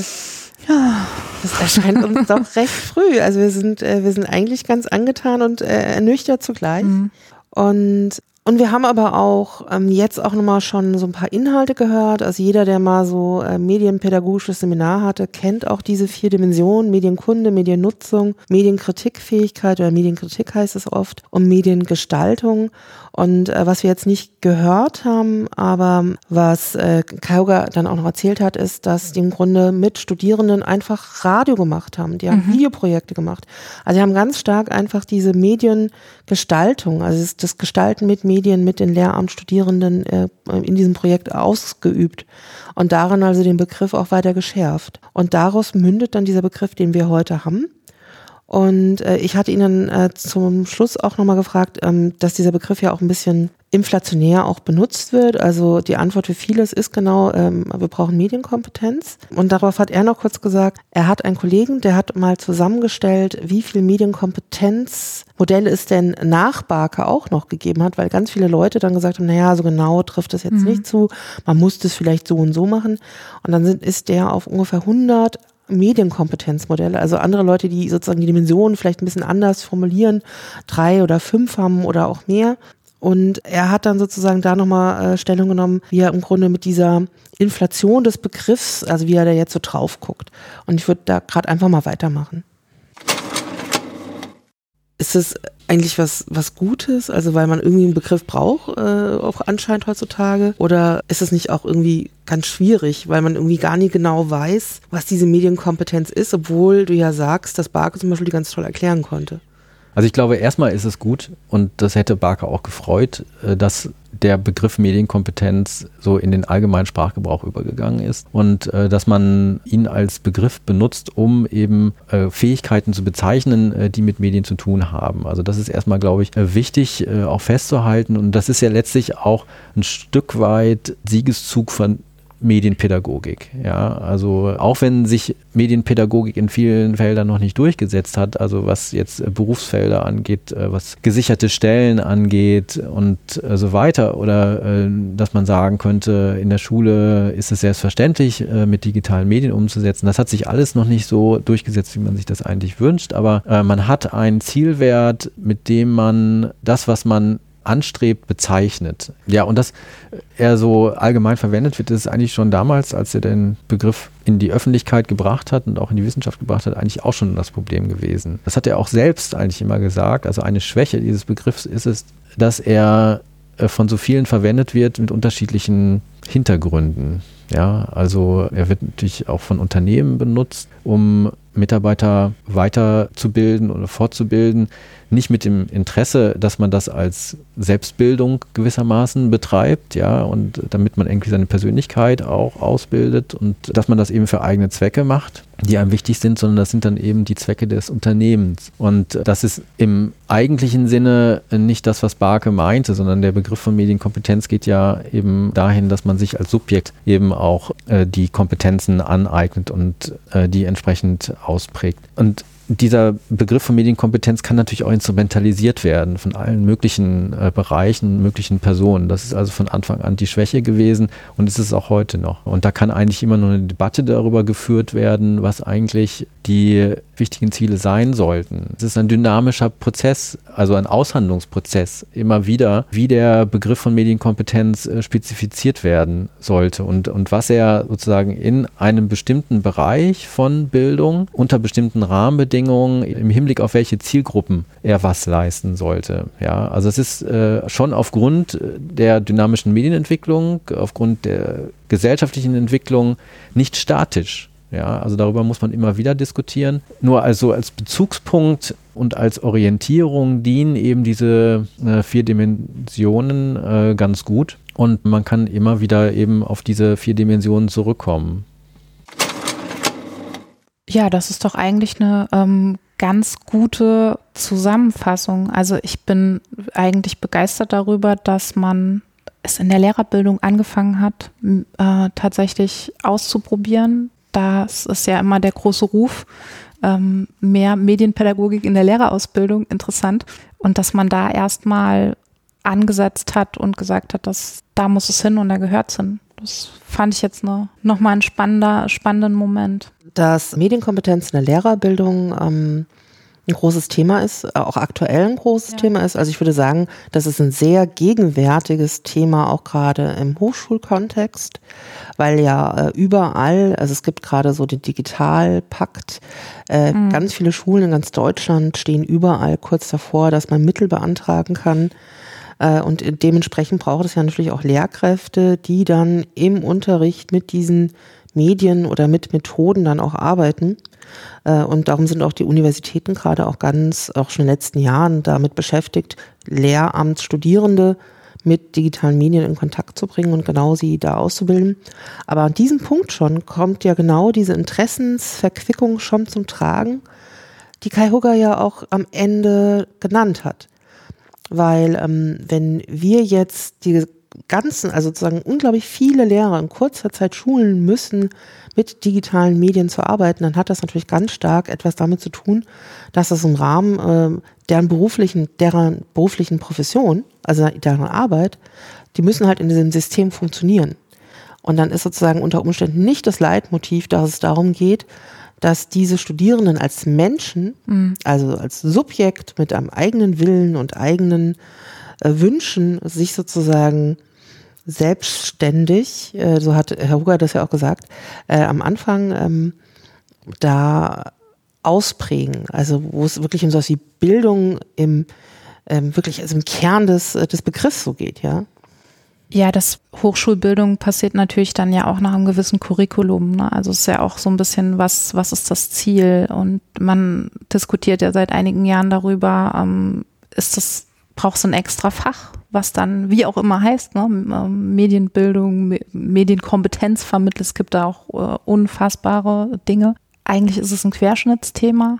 ja, das erscheint uns doch recht früh. Also wir sind, äh, wir sind eigentlich ganz angetan und äh, ernüchtert zugleich. Mhm. Und und wir haben aber auch ähm, jetzt auch nochmal schon so ein paar Inhalte gehört. Also jeder, der mal so äh, medienpädagogisches Seminar hatte, kennt auch diese vier Dimensionen, Medienkunde, Mediennutzung, Medienkritikfähigkeit oder Medienkritik heißt es oft und Mediengestaltung. Und äh, was wir jetzt nicht gehört haben, aber was äh, Kauga dann auch noch erzählt hat, ist, dass die im Grunde mit Studierenden einfach Radio gemacht haben. Die haben mhm. Videoprojekte gemacht. Also die haben ganz stark einfach diese Mediengestaltung, also das Gestalten mit Medien mit den Lehramtsstudierenden äh, in diesem Projekt ausgeübt und daran also den Begriff auch weiter geschärft. Und daraus mündet dann dieser Begriff, den wir heute haben. Und äh, ich hatte Ihnen äh, zum Schluss auch nochmal gefragt, ähm, dass dieser Begriff ja auch ein bisschen inflationär auch benutzt wird. Also die Antwort für vieles ist genau, ähm, wir brauchen Medienkompetenz. Und darauf hat er noch kurz gesagt, er hat einen Kollegen, der hat mal zusammengestellt, wie viel Medienkompetenzmodelle es denn nach Barker auch noch gegeben hat, weil ganz viele Leute dann gesagt haben, naja, so genau trifft das jetzt mhm. nicht zu, man muss das vielleicht so und so machen. Und dann sind, ist der auf ungefähr 100 Medienkompetenzmodelle, also andere Leute, die sozusagen die Dimensionen vielleicht ein bisschen anders formulieren, drei oder fünf haben oder auch mehr. Und er hat dann sozusagen da nochmal äh, Stellung genommen, wie er im Grunde mit dieser Inflation des Begriffs, also wie er da jetzt so drauf guckt. Und ich würde da gerade einfach mal weitermachen. Ist es eigentlich was, was Gutes? Also weil man irgendwie einen Begriff braucht, äh, auch anscheinend heutzutage? Oder ist es nicht auch irgendwie ganz schwierig, weil man irgendwie gar nie genau weiß, was diese Medienkompetenz ist, obwohl du ja sagst, dass Barke zum Beispiel die ganz toll erklären konnte? Also ich glaube, erstmal ist es gut und das hätte Barker auch gefreut, äh, dass der Begriff Medienkompetenz so in den allgemeinen Sprachgebrauch übergegangen ist und äh, dass man ihn als Begriff benutzt, um eben äh, Fähigkeiten zu bezeichnen, die mit Medien zu tun haben. Also das ist erstmal, glaube ich, wichtig auch festzuhalten und das ist ja letztlich auch ein Stück weit Siegeszug von Medienpädagogik. Ja, also auch wenn sich Medienpädagogik in vielen Feldern noch nicht durchgesetzt hat, also was jetzt Berufsfelder angeht, äh, was gesicherte Stellen angeht und äh, so weiter, oder äh, dass man sagen könnte, in der Schule ist es selbstverständlich, mit digitalen Medien umzusetzen. Das hat sich alles noch nicht so durchgesetzt, wie man sich das eigentlich wünscht, aber man hat einen Zielwert, mit dem man das, was man anstrebt, bezeichnet. Ja, und dass er so allgemein verwendet wird, ist eigentlich schon damals, als er den Begriff in die Öffentlichkeit gebracht hat und auch in die Wissenschaft gebracht hat, eigentlich auch schon das Problem gewesen. Das hat er auch selbst eigentlich immer gesagt. Also eine Schwäche dieses Begriffs ist es, dass er äh, von so vielen verwendet wird mit unterschiedlichen Hintergründen. Ja, also er wird natürlich auch von Unternehmen benutzt, um Mitarbeiter weiterzubilden oder fortzubilden. Nicht mit dem Interesse, dass man das als Selbstbildung gewissermaßen betreibt, ja, und damit man irgendwie seine Persönlichkeit auch ausbildet und dass man das eben für eigene Zwecke macht, die einem wichtig sind, sondern das sind dann eben die Zwecke des Unternehmens. Und das ist im eigentlichen Sinne nicht das, was Barke meinte, sondern der Begriff von Medienkompetenz geht ja eben dahin, dass man sich als Subjekt eben auch äh, die Kompetenzen aneignet und äh, die entsprechend ausprägt. Und dieser Begriff von Medienkompetenz kann natürlich auch instrumentalisiert werden von allen möglichen äh, Bereichen, möglichen Personen. Das ist also von Anfang an die Schwäche gewesen und ist es auch heute noch. Und da kann eigentlich immer nur eine Debatte darüber geführt werden, was eigentlich die wichtigen Ziele sein sollten. Es ist ein dynamischer Prozess, also ein Aushandlungsprozess immer wieder, wie der Begriff von Medienkompetenz äh, spezifiziert werden sollte und, und was er sozusagen in einem bestimmten Bereich von Bildung unter bestimmten Rahmenbedingungen im Hinblick auf welche Zielgruppen er was leisten sollte. Ja, also es ist äh, schon aufgrund der dynamischen Medienentwicklung, aufgrund der gesellschaftlichen Entwicklung nicht statisch. Ja, also darüber muss man immer wieder diskutieren. Nur also als Bezugspunkt und als Orientierung dienen eben diese äh, vier Dimensionen äh, ganz gut. Und man kann immer wieder eben auf diese vier Dimensionen zurückkommen. Ja, das ist doch eigentlich eine ähm, ganz gute Zusammenfassung. Also ich bin eigentlich begeistert darüber, dass man es in der Lehrerbildung angefangen hat, äh, tatsächlich auszuprobieren, das ist ja immer der große Ruf, ähm, mehr Medienpädagogik in der Lehrerausbildung, interessant. Und dass man da erstmal angesetzt hat und gesagt hat, dass da muss es hin und da gehört es hin. Das fand ich jetzt ne, nochmal ein spannender, spannenden Moment. Dass Medienkompetenz in der Lehrerbildung ähm, ein großes Thema ist, auch aktuell ein großes ja. Thema ist. Also ich würde sagen, das ist ein sehr gegenwärtiges Thema, auch gerade im Hochschulkontext, weil ja äh, überall, also es gibt gerade so den Digitalpakt, äh, mhm. ganz viele Schulen in ganz Deutschland stehen überall kurz davor, dass man Mittel beantragen kann. Äh, und dementsprechend braucht es ja natürlich auch Lehrkräfte, die dann im Unterricht mit diesen Medien oder mit Methoden dann auch arbeiten. Äh, und darum sind auch die Universitäten gerade auch ganz, auch schon in den letzten Jahren damit beschäftigt, Lehramtsstudierende mit digitalen Medien in Kontakt zu bringen und genau sie da auszubilden. Aber an diesem Punkt schon kommt ja genau diese Interessensverquickung schon zum Tragen, die Kai Hugger ja auch am Ende genannt hat. Weil ähm, wenn wir jetzt die ganzen, also sozusagen unglaublich viele Lehrer in kurzer Zeit schulen müssen, mit digitalen Medien zu arbeiten, dann hat das natürlich ganz stark etwas damit zu tun, dass es im Rahmen äh, deren beruflichen, deren beruflichen Profession, also deren Arbeit, die müssen halt in diesem System funktionieren. Und dann ist sozusagen unter Umständen nicht das Leitmotiv, dass es darum geht, dass diese Studierenden als Menschen, mhm. also als Subjekt mit einem eigenen Willen und eigenen Wünschen, sich sozusagen selbstständig, äh, so hat Herr Huger das ja auch gesagt, äh, am Anfang ähm, da ausprägen, also wo es wirklich um so wie Bildung im ähm, wirklich also im Kern des, äh, des Begriffs so geht, ja. Ja, das Hochschulbildung passiert natürlich dann ja auch nach einem gewissen Curriculum. Ne? Also es ist ja auch so ein bisschen, was, was ist das Ziel? Und man diskutiert ja seit einigen Jahren darüber, ähm, ist das brauchst ein extra Fach, was dann wie auch immer heißt, ne? Ähm, Medienbildung, Medienkompetenz vermittelt. Es gibt da auch äh, unfassbare Dinge. Eigentlich ist es ein Querschnittsthema.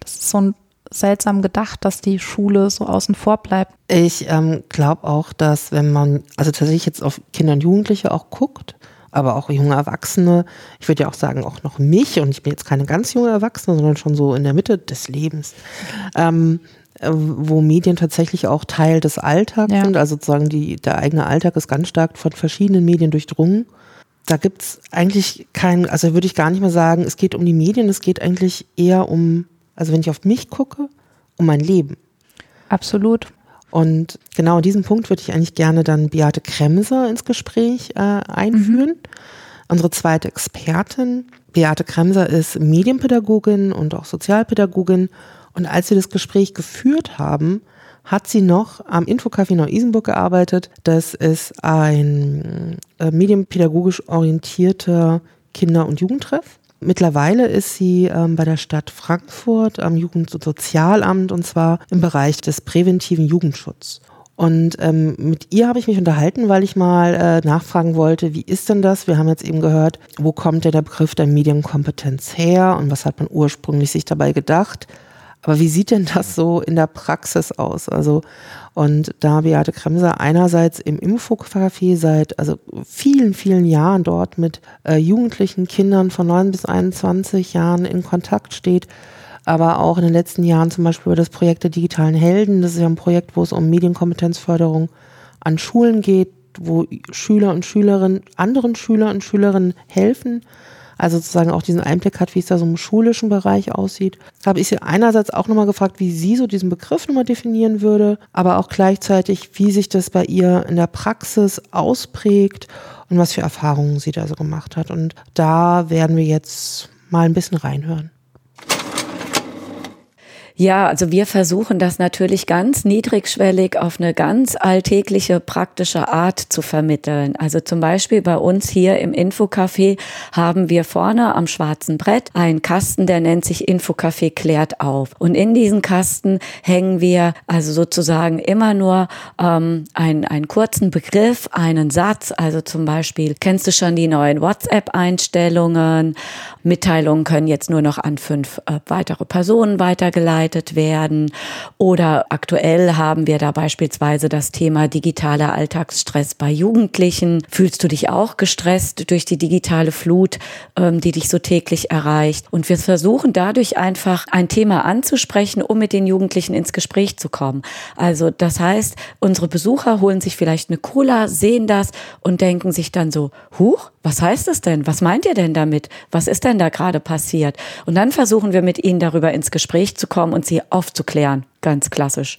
Das ist so ein seltsam gedacht, dass die Schule so außen vor bleibt. Ich ähm, glaube auch, dass wenn man, also tatsächlich jetzt auf Kinder und Jugendliche auch guckt, aber auch junge Erwachsene, ich würde ja auch sagen, auch noch mich, und ich bin jetzt keine ganz junge Erwachsene, sondern schon so in der Mitte des Lebens, ähm, äh, wo Medien tatsächlich auch Teil des Alltags ja. sind. Also sozusagen die, der eigene Alltag ist ganz stark von verschiedenen Medien durchdrungen. Da gibt's eigentlich kein, also würde ich gar nicht mehr sagen, es geht um die Medien, es geht eigentlich eher um, also wenn ich auf mich gucke, um mein Leben. Absolut. Und genau an diesem Punkt würde ich eigentlich gerne dann Beate Kremser ins Gespräch äh, einführen. Mhm. Unsere zweite Expertin. Beate Kremser ist Medienpädagogin und auch Sozialpädagogin und als wir das Gespräch geführt haben, hat sie noch am Infocafé Neu-Isenburg gearbeitet. Das ist ein äh, medienpädagogisch orientierter Kinder- und Jugendtreff. Mittlerweile ist sie ähm, bei der Stadt Frankfurt am Jugend- und Sozialamt und zwar im Bereich des präventiven Jugendschutzes. Und ähm, mit ihr habe ich mich unterhalten, weil ich mal äh, nachfragen wollte, wie ist denn das? Wir haben jetzt eben gehört, wo kommt denn der Begriff der Medienkompetenz her und was hat man ursprünglich sich dabei gedacht? Aber wie sieht denn das so in der Praxis aus? Also, und da Beate Kremser einerseits im Infocafé seit also vielen, vielen Jahren dort mit äh, jugendlichen Kindern von 9 bis 21 Jahren in Kontakt steht, aber auch in den letzten Jahren zum Beispiel über das Projekt der digitalen Helden. Das ist ja ein Projekt, wo es um Medienkompetenzförderung an Schulen geht, wo Schüler und Schülerinnen anderen Schüler und Schülerinnen helfen, also sozusagen auch diesen Einblick hat, wie es da so im schulischen Bereich aussieht. Habe ich sie einerseits auch nochmal gefragt, wie sie so diesen Begriff nochmal definieren würde, aber auch gleichzeitig, wie sich das bei ihr in der Praxis ausprägt und was für Erfahrungen sie da so gemacht hat. Und da werden wir jetzt mal ein bisschen reinhören. Ja, also wir versuchen das natürlich ganz niedrigschwellig auf eine ganz alltägliche, praktische Art zu vermitteln. Also zum Beispiel bei uns hier im Infocafé haben wir vorne am schwarzen Brett einen Kasten, der nennt sich Infocafé klärt auf. Und in diesen Kasten hängen wir also sozusagen immer nur ähm, einen, einen kurzen Begriff, einen Satz. Also zum Beispiel, kennst du schon die neuen WhatsApp-Einstellungen? Mitteilungen können jetzt nur noch an fünf äh, weitere Personen weitergeleitet vorbereitet werden. Oder aktuell haben wir da beispielsweise das Thema digitaler Alltagsstress bei Jugendlichen. Fühlst du dich auch gestresst durch die digitale Flut, ähm, die dich so täglich erreicht? Und wir versuchen dadurch einfach ein Thema anzusprechen, um mit den Jugendlichen ins Gespräch zu kommen. Also das heißt, unsere Besucher holen sich vielleicht eine Cola, sehen das und denken sich dann so, huch, was heißt es denn? Was meint ihr denn damit? Was ist denn da gerade passiert? Und dann versuchen wir mit ihnen darüber ins Gespräch zu kommen und sie aufzuklären. Ganz klassisch.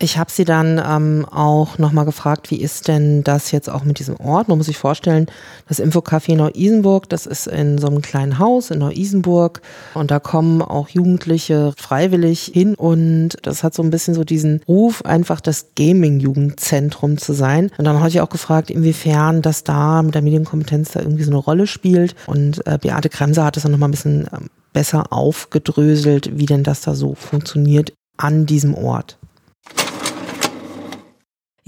Ich habe sie dann ähm, auch nochmal gefragt, wie ist denn das jetzt auch mit diesem Ort? Man muss sich vorstellen, das Infocafé Neu-Isenburg, das ist in so einem kleinen Haus in Neu-Isenburg und da kommen auch Jugendliche freiwillig hin und das hat so ein bisschen so diesen Ruf, einfach das Gaming-Jugendzentrum zu sein. Und dann habe ich auch gefragt, inwiefern das da mit der Medienkompetenz da irgendwie so eine Rolle spielt und äh, Beate Kremser hat es dann nochmal ein bisschen ähm, besser aufgedröselt, wie denn das da so funktioniert an diesem Ort.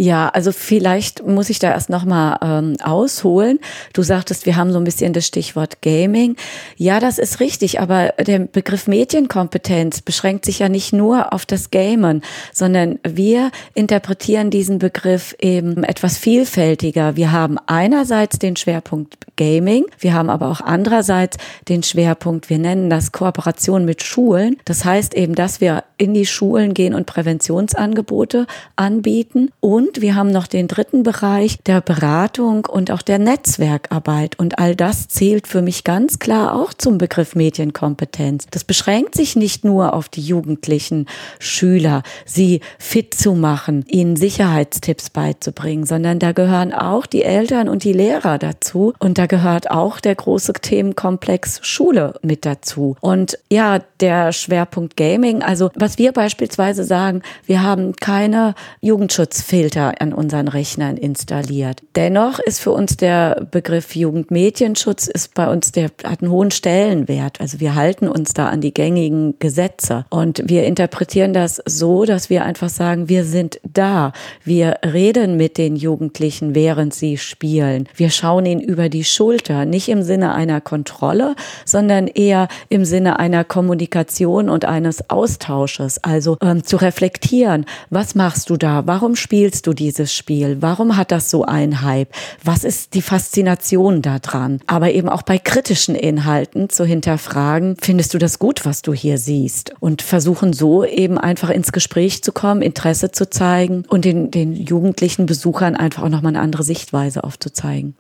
Ja, also vielleicht muss ich da erst nochmal ähm, ausholen. Du sagtest, wir haben so ein bisschen das Stichwort Gaming. Ja, das ist richtig, aber der Begriff Medienkompetenz beschränkt sich ja nicht nur auf das Gamen, sondern wir interpretieren diesen Begriff eben etwas vielfältiger. Wir haben einerseits den Schwerpunkt Gaming, wir haben aber auch andererseits den Schwerpunkt, wir nennen das Kooperation mit Schulen. Das heißt eben, dass wir in die Schulen gehen und Präventionsangebote anbieten und und wir haben noch den dritten Bereich der Beratung und auch der Netzwerkarbeit. Und all das zählt für mich ganz klar auch zum Begriff Medienkompetenz. Das beschränkt sich nicht nur auf die jugendlichen Schüler, sie fit zu machen, ihnen Sicherheitstipps beizubringen, sondern da gehören auch die Eltern und die Lehrer dazu. Und da gehört auch der große Themenkomplex Schule mit dazu. Und ja, der Schwerpunkt Gaming, also was wir beispielsweise sagen, wir haben keine Jugendschutzfilter Filter an unseren Rechnern installiert. Dennoch ist für uns der Begriff Jugendmedienschutz ist bei uns der hat einen hohen Stellenwert. Also wir halten uns da an die gängigen Gesetze und wir interpretieren das so, dass wir einfach sagen, wir sind da. Wir reden mit den Jugendlichen, während sie spielen. Wir schauen ihnen über die Schulter, nicht im Sinne einer Kontrolle, sondern eher im Sinne einer Kommunikation und eines Austausches. Also ähm, zu reflektieren, was machst du da? Warum spielst du du dieses Spiel? Warum hat das so einen Hype? Was ist die Faszination daran? Aber eben auch bei kritischen Inhalten zu hinterfragen, findest du das gut, was du hier siehst? Und versuchen so eben einfach ins Gespräch zu kommen, Interesse zu zeigen und den, den jugendlichen Besuchern einfach auch nochmal eine andere Sichtweise aufzuzeigen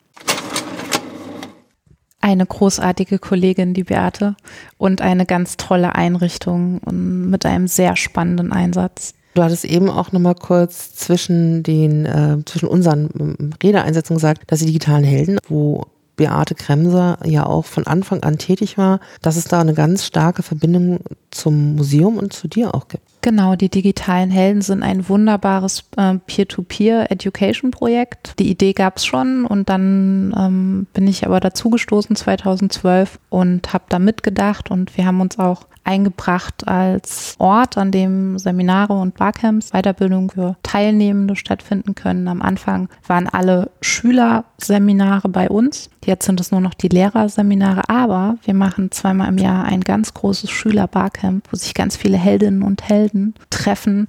eine großartige Kollegin, die Beate, und eine ganz tolle Einrichtung mit einem sehr spannenden Einsatz. Du hattest eben auch nochmal kurz zwischen den, äh, zwischen unseren ähm, Redeeinsätzen gesagt, dass die digitalen Helden, wo Beate Kremser ja auch von Anfang an tätig war, dass es da eine ganz starke Verbindung zum Museum und zu dir auch gibt. Genau, die digitalen Helden sind ein wunderbares äh, Peer-to-Peer-Education-Projekt. Die Idee gab es schon und dann ähm, bin ich aber dazugestoßen 2012 und habe da mitgedacht und wir haben uns auch eingebracht als Ort, an dem Seminare und Barcamps, Weiterbildung für Teilnehmende stattfinden können. Am Anfang waren alle Schülerseminare bei uns. Jetzt sind es nur noch die Lehrerseminare, aber wir machen zweimal im Jahr ein ganz großes Schüler-Barcamp, wo sich ganz viele Heldinnen und Helden treffen.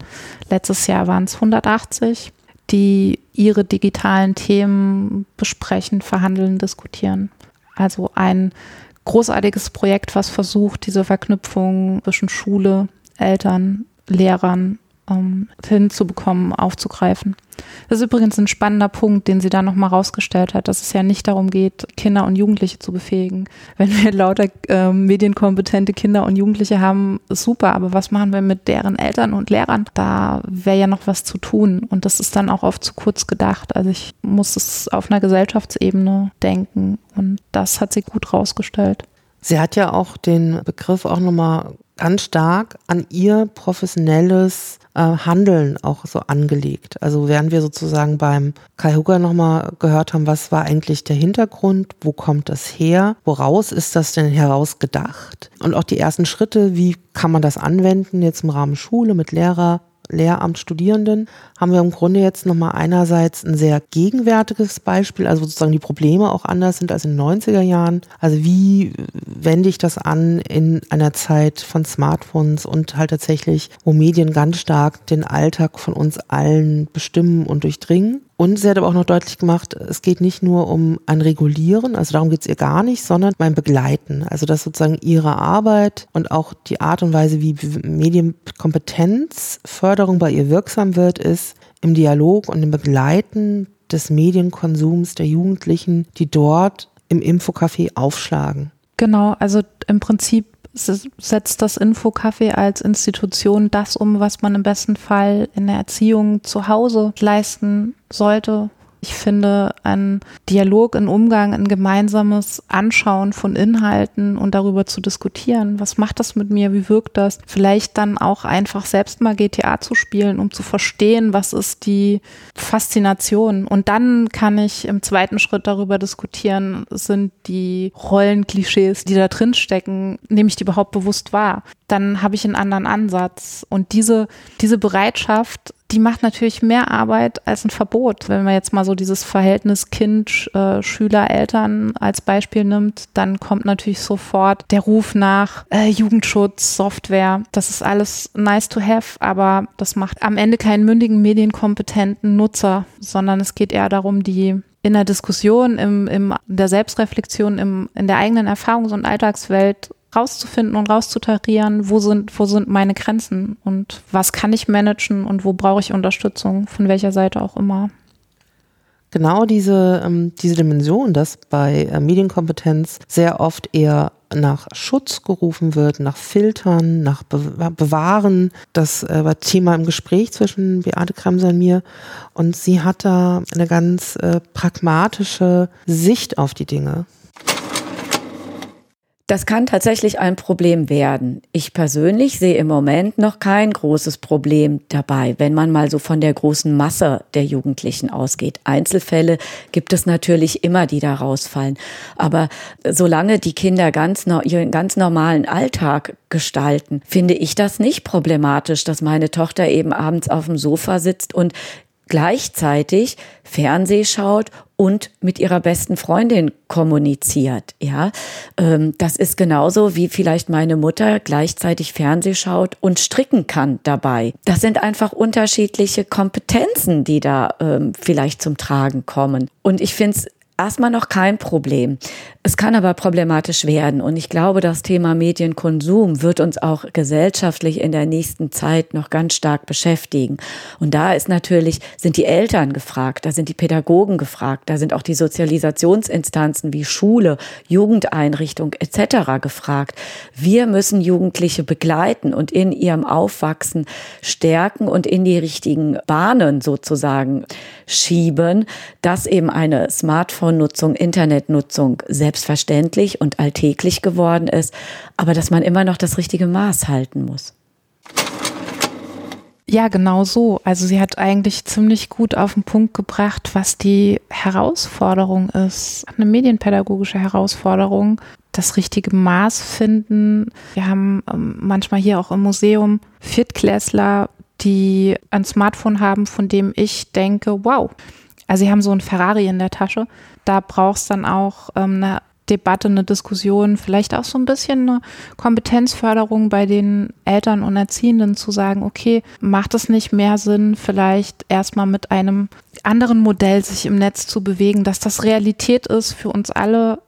Letztes Jahr waren es 180 die ihre digitalen Themen besprechen, verhandeln, diskutieren. Also ein großartiges Projekt, was versucht, diese Verknüpfung zwischen Schule, Eltern, Lehrern ähm, hinzubekommen, aufzugreifen. Das ist übrigens ein spannender Punkt, den sie da nochmal rausgestellt hat, dass es ja nicht darum geht, Kinder und Jugendliche zu befähigen. Wenn wir lauter äh, medienkompetente Kinder und Jugendliche haben, super, aber was machen wir mit deren Eltern und Lehrern? Da wäre ja noch was zu tun und das ist dann auch oft zu kurz gedacht. Also ich muss es auf einer Gesellschaftsebene denken und das hat sie gut rausgestellt. Sie hat ja auch den Begriff auch nochmal ganz stark an ihr professionelles äh, Handeln auch so angelegt. Also während wir sozusagen beim Kai Hugger nochmal gehört haben, was war eigentlich der Hintergrund, wo kommt das her, woraus ist das denn herausgedacht und auch die ersten Schritte, wie kann man das anwenden jetzt im Rahmen Schule mit Lehrer, Lehramt Studierenden haben wir im Grunde jetzt nochmal einerseits ein sehr gegenwärtiges Beispiel, also sozusagen die Probleme auch anders sind als in den 90er Jahren. Also wie wende ich das an in einer Zeit von Smartphones und halt tatsächlich, wo Medien ganz stark den Alltag von uns allen bestimmen und durchdringen. Und sie hat aber auch noch deutlich gemacht, es geht nicht nur um ein Regulieren, also darum geht es ihr gar nicht, sondern ein Begleiten. Also dass sozusagen ihre Arbeit und auch die Art und Weise, wie Medienkompetenzförderung bei ihr wirksam wird, ist im Dialog und im Begleiten des Medienkonsums der Jugendlichen, die dort im Infocafé aufschlagen. Genau, also im Prinzip setzt das Infocafé als Institution das um, was man im besten Fall in der Erziehung zu Hause leisten sollte, ich finde, ein Dialog, ein Umgang, ein gemeinsames Anschauen von Inhalten und darüber zu diskutieren, was macht das mit mir, wie wirkt das, vielleicht dann auch einfach selbst mal GTA zu spielen, um zu verstehen, was ist die Faszination. Und dann kann ich im zweiten Schritt darüber diskutieren, sind die Rollenklischees, die da drin stecken, nehme ich die überhaupt bewusst wahr? Dann habe ich einen anderen Ansatz. Und diese, diese Bereitschaft, die macht natürlich mehr Arbeit als ein Verbot. Wenn man jetzt mal so dieses Verhältnis Kind, äh, Schüler, Eltern als Beispiel nimmt, dann kommt natürlich sofort der Ruf nach äh, Jugendschutz, Software. Das ist alles nice to have, aber das macht am Ende keinen mündigen, medienkompetenten Nutzer, sondern es geht eher darum, die in der Diskussion, im, im, der Selbstreflexion, im, in der eigenen Erfahrungs- und Alltagswelt rauszufinden und rauszutarieren, wo sind, wo sind meine Grenzen und was kann ich managen und wo brauche ich Unterstützung, von welcher Seite auch immer. Genau diese, ähm, diese Dimension, dass bei äh, Medienkompetenz sehr oft eher nach Schutz gerufen wird, nach Filtern, nach Be Bewahren. Das äh, war Thema im Gespräch zwischen Beate Kremser und mir. Und sie hat da eine ganz äh, pragmatische Sicht auf die Dinge. Das kann tatsächlich ein Problem werden. Ich persönlich sehe im Moment noch kein großes Problem dabei, wenn man mal so von der großen Masse der Jugendlichen ausgeht. Einzelfälle gibt es natürlich immer, die da rausfallen. Aber solange die Kinder ganz, ihren ganz normalen Alltag gestalten, finde ich das nicht problematisch, dass meine Tochter eben abends auf dem Sofa sitzt und gleichzeitig Fernseh schaut und mit ihrer besten Freundin kommuniziert. Ja, ähm, das ist genauso wie vielleicht meine Mutter gleichzeitig Fernseh schaut und stricken kann dabei. Das sind einfach unterschiedliche Kompetenzen, die da ähm, vielleicht zum Tragen kommen. Und ich finde es erstmal noch kein Problem. Es kann aber problematisch werden. Und ich glaube, das Thema Medienkonsum wird uns auch gesellschaftlich in der nächsten Zeit noch ganz stark beschäftigen. Und da ist natürlich, sind die Eltern gefragt, da sind die Pädagogen gefragt, da sind auch die Sozialisationsinstanzen wie Schule, Jugendeinrichtung etc. gefragt. Wir müssen Jugendliche begleiten und in ihrem Aufwachsen stärken und in die richtigen Bahnen sozusagen schieben, dass eben eine Smartphone Smartphone-Nutzung, Internetnutzung selbstverständlich und alltäglich geworden ist, aber dass man immer noch das richtige Maß halten muss. Ja, genau so. Also sie hat eigentlich ziemlich gut auf den Punkt gebracht, was die Herausforderung ist. Eine medienpädagogische Herausforderung, das richtige Maß finden. Wir haben ähm, manchmal hier auch im Museum Viertklässler, die ein Smartphone haben, von dem ich denke, wow. Also sie haben so ein Ferrari in der Tasche. Da brauchst dann auch ähm, eine Debatte, eine Diskussion, vielleicht auch so ein bisschen eine Kompetenzförderung bei den Eltern und Erziehenden zu sagen, okay, macht es nicht mehr Sinn, vielleicht erstmal mit einem anderen Modell sich im Netz zu bewegen, dass das Realität ist für uns alle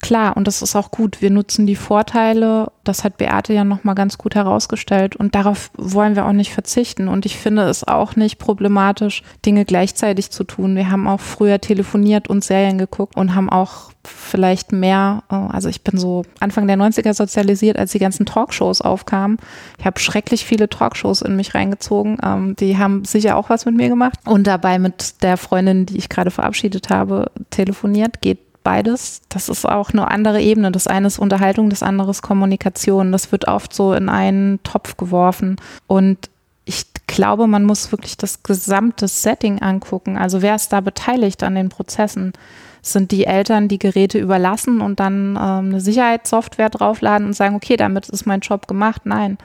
klar, und das ist auch gut. Wir nutzen die Vorteile. Das hat Beate ja nochmal ganz gut herausgestellt. Und darauf wollen wir auch nicht verzichten. Und ich finde es auch nicht problematisch, Dinge gleichzeitig zu tun. Wir haben auch früher telefoniert und Serien geguckt und haben auch vielleicht mehr, äh, also ich bin so Anfang der 90er sozialisiert, als die ganzen Talkshows aufkamen. Ich habe schrecklich viele Talkshows in mich reingezogen. Ähm, die haben sicher auch was mit mir gemacht. Und dabei mit der Freundin, die ich gerade verabschiedet habe, telefoniert. Geht beides. Das ist auch eine andere Ebene. Das eine ist Unterhaltung, das andere ist Kommunikation. Das wird oft so in einen Topf geworfen. Und ich glaube, man muss wirklich das gesamte Setting angucken. Also wer ist da beteiligt an den Prozessen? Sind die Eltern die Geräte überlassen und dann ähm, eine Sicherheitssoftware draufladen und sagen, okay, damit ist mein Job gemacht? Nein.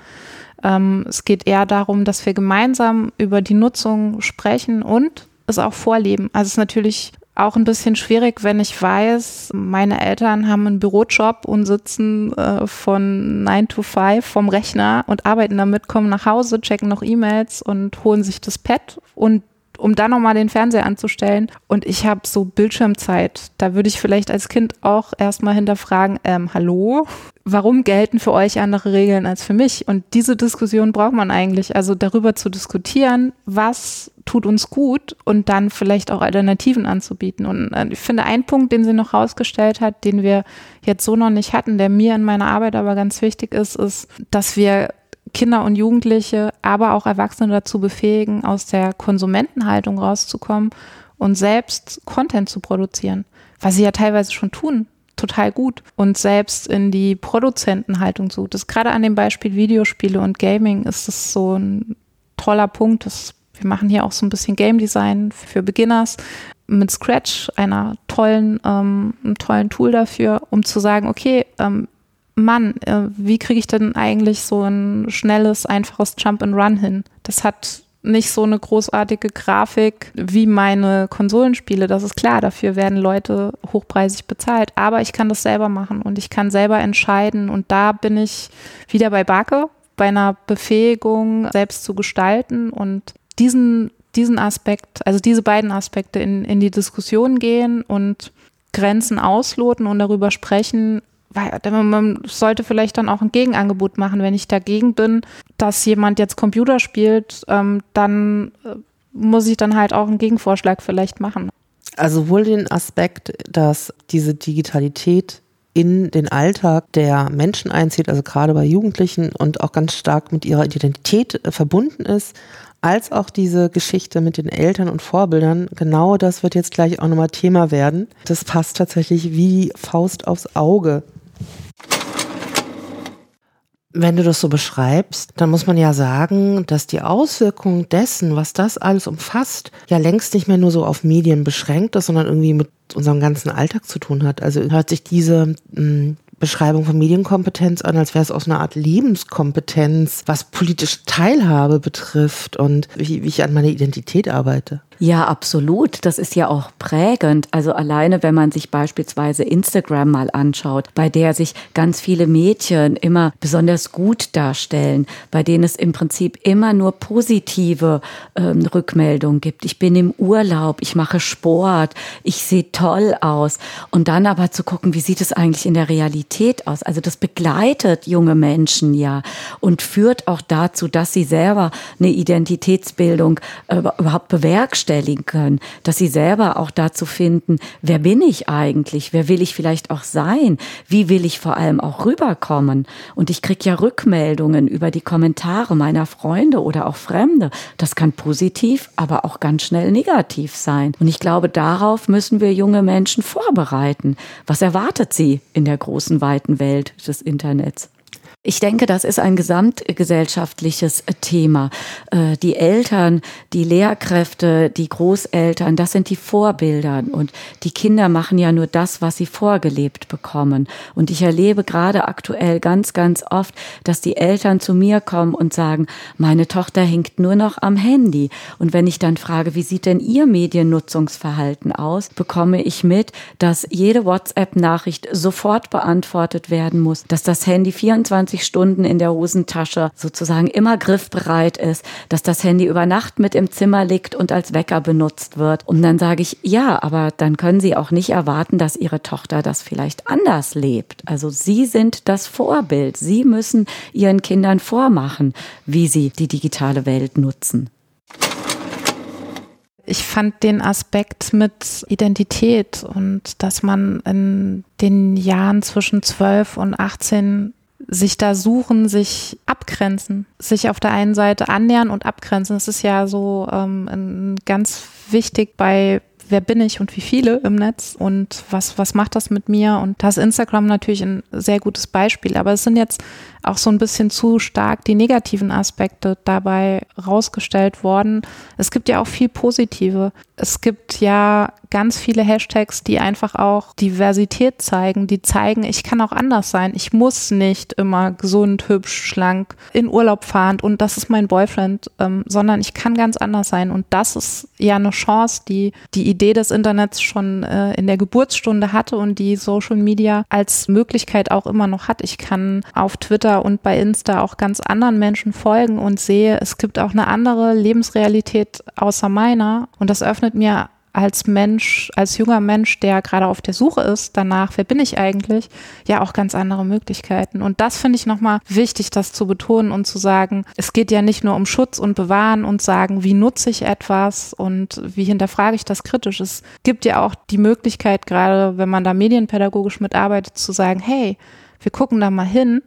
Ähm, es geht eher darum, dass wir gemeinsam über die Nutzung sprechen und es auch vorleben. Also es ist natürlich auch ein bisschen schwierig, wenn ich weiß, meine Eltern haben einen Bürojob und sitzen äh, von 9 to 5 vom Rechner und arbeiten damit, kommen nach Hause, checken noch E-Mails und holen sich das Pad und um dann nochmal den Fernseher anzustellen. Und ich habe so Bildschirmzeit. Da würde ich vielleicht als Kind auch erstmal hinterfragen, ähm, hallo, warum gelten für euch andere Regeln als für mich? Und diese Diskussion braucht man eigentlich. Also darüber zu diskutieren, was tut uns gut und dann vielleicht auch Alternativen anzubieten. Und äh, ich finde, ein Punkt, den sie noch rausgestellt hat, den wir jetzt so noch nicht hatten, der mir in meiner Arbeit aber ganz wichtig ist, ist, dass wir Kinder und Jugendliche, aber auch Erwachsene dazu befähigen, aus der Konsumentenhaltung rauszukommen und selbst Content zu produzieren, was sie ja teilweise schon tun, total gut und selbst in die Produzentenhaltung zu. Das gerade an dem Beispiel Videospiele und Gaming ist es so ein toller Punkt. Das, wir machen hier auch so ein bisschen Game Design für Beginners mit Scratch, einer tollen, ähm, einem tollen Tool dafür, um zu sagen, okay, ähm, Mann, äh, wie kriege ich denn eigentlich so ein schnelles, einfaches Jump and Run hin? Das hat nicht so eine großartige Grafik wie meine Konsolenspiele. Das ist klar, dafür werden Leute hochpreisig bezahlt. Aber ich kann das selber machen und ich kann selber entscheiden. Und da bin ich wieder bei Barke, bei einer Befähigung, selbst zu gestalten und diesen, diesen Aspekt, also diese beiden Aspekte in, in die Diskussion gehen und Grenzen ausloten und darüber sprechen, weil man sollte vielleicht dann auch ein Gegenangebot machen. Wenn ich dagegen bin, dass jemand jetzt Computer spielt, ähm, dann äh, muss ich dann halt auch einen Gegenvorschlag vielleicht machen. Also wohl den Aspekt, dass diese Digitalität in den Alltag der Menschen einzieht, also gerade bei Jugendlichen und auch ganz stark mit ihrer Identität äh, verbunden ist, als auch diese Geschichte mit den Eltern und Vorbildern. Genau das wird jetzt gleich auch nochmal Thema werden. Das passt tatsächlich wie Faust aufs Auge wenn du das so beschreibst, dann muss man ja sagen, dass die Auswirkung dessen, was das alles umfasst, ja längst nicht mehr nur so auf Medien beschränkt ist, sondern irgendwie mit unserem ganzen Alltag zu tun hat. Also hört sich diese hm, Beschreibung von Medienkompetenz an, als wäre es aus einer Art Lebenskompetenz, was politische Teilhabe betrifft und wie, wie ich an meiner Identität arbeite. Ja, absolut. Das ist ja auch prägend. Also alleine, wenn man sich beispielsweise Instagram mal anschaut, bei der sich ganz viele Mädchen immer besonders gut darstellen, bei denen es im Prinzip immer nur positive ähm, Rückmeldungen gibt. Ich bin im Urlaub, ich mache Sport, ich sehe toll aus. Und dann aber zu gucken, wie sieht es eigentlich in der Realität aus? Also das begleitet junge Menschen ja und führt auch dazu, dass sie selber eine Identitätsbildung äh, überhaupt bewerkstelligen bewerkstelligen können, dass sie selber auch dazu finden, wer bin ich eigentlich, wer will ich vielleicht auch sein, wie will ich vor allem auch rüberkommen. Und ich kriege ja Rückmeldungen über die Kommentare meiner Freunde oder auch Fremde. Das kann positiv, aber auch ganz schnell negativ sein. Und ich glaube, darauf müssen wir junge Menschen vorbereiten. Was erwartet sie in der großen, weiten Welt des Internets? Ich denke, das ist ein gesamtgesellschaftliches Thema. Äh, die Eltern, die Lehrkräfte, die Großeltern, das sind die Vorbilder. Und die Kinder machen ja nur das, was sie vorgelebt bekommen. Und ich erlebe gerade aktuell ganz, ganz oft, dass die Eltern zu mir kommen und sagen, meine Tochter hängt nur noch am Handy. Und wenn ich dann frage, wie sieht denn Ihr Mediennutzungsverhalten aus, bekomme ich mit, dass jede WhatsApp-Nachricht sofort beantwortet werden muss, dass das Handy 24 24 Stunden in der Hosentasche sozusagen immer griffbereit ist, dass das Handy über Nacht mit im Zimmer liegt und als Wecker benutzt wird. Und dann sage ich, ja, aber dann können Sie auch nicht erwarten, dass Ihre Tochter das vielleicht anders lebt. Also Sie sind das Vorbild. Sie müssen Ihren Kindern vormachen, wie sie die digitale Welt nutzen. Ich fand den Aspekt mit Identität und dass man in den Jahren zwischen 12 und 18 sich da suchen, sich abgrenzen, sich auf der einen Seite annähern und abgrenzen. Das ist ja so ähm, ganz wichtig bei wer bin ich und wie viele im Netz und was, was macht das mit mir? Und da ist Instagram natürlich ein sehr gutes Beispiel. Aber es sind jetzt auch so ein bisschen zu stark die negativen Aspekte dabei rausgestellt worden. Es gibt ja auch viel positive. Es gibt ja ganz viele Hashtags, die einfach auch Diversität zeigen, die zeigen, ich kann auch anders sein. Ich muss nicht immer gesund, hübsch, schlank in Urlaub fahren und das ist mein Boyfriend, ähm, sondern ich kann ganz anders sein. Und das ist ja eine Chance, die die Idee des Internets schon äh, in der Geburtsstunde hatte und die Social Media als Möglichkeit auch immer noch hat. Ich kann auf Twitter Twitter und bei Insta auch ganz anderen Menschen folgen und sehe, es gibt auch eine andere Lebensrealität außer meiner. Und das öffnet mir als Mensch, als junger Mensch, der gerade auf der Suche ist danach, wer bin ich eigentlich, ja auch ganz andere Möglichkeiten. Und das finde ich nochmal wichtig, das zu betonen und zu sagen, es geht ja nicht nur um Schutz und Bewahren und sagen, wie nutze ich etwas und wie hinterfrage ich das kritisch. Es gibt ja auch die Möglichkeit, gerade wenn man da medienpädagogisch mitarbeitet, zu sagen, hey, wir gucken da mal hin,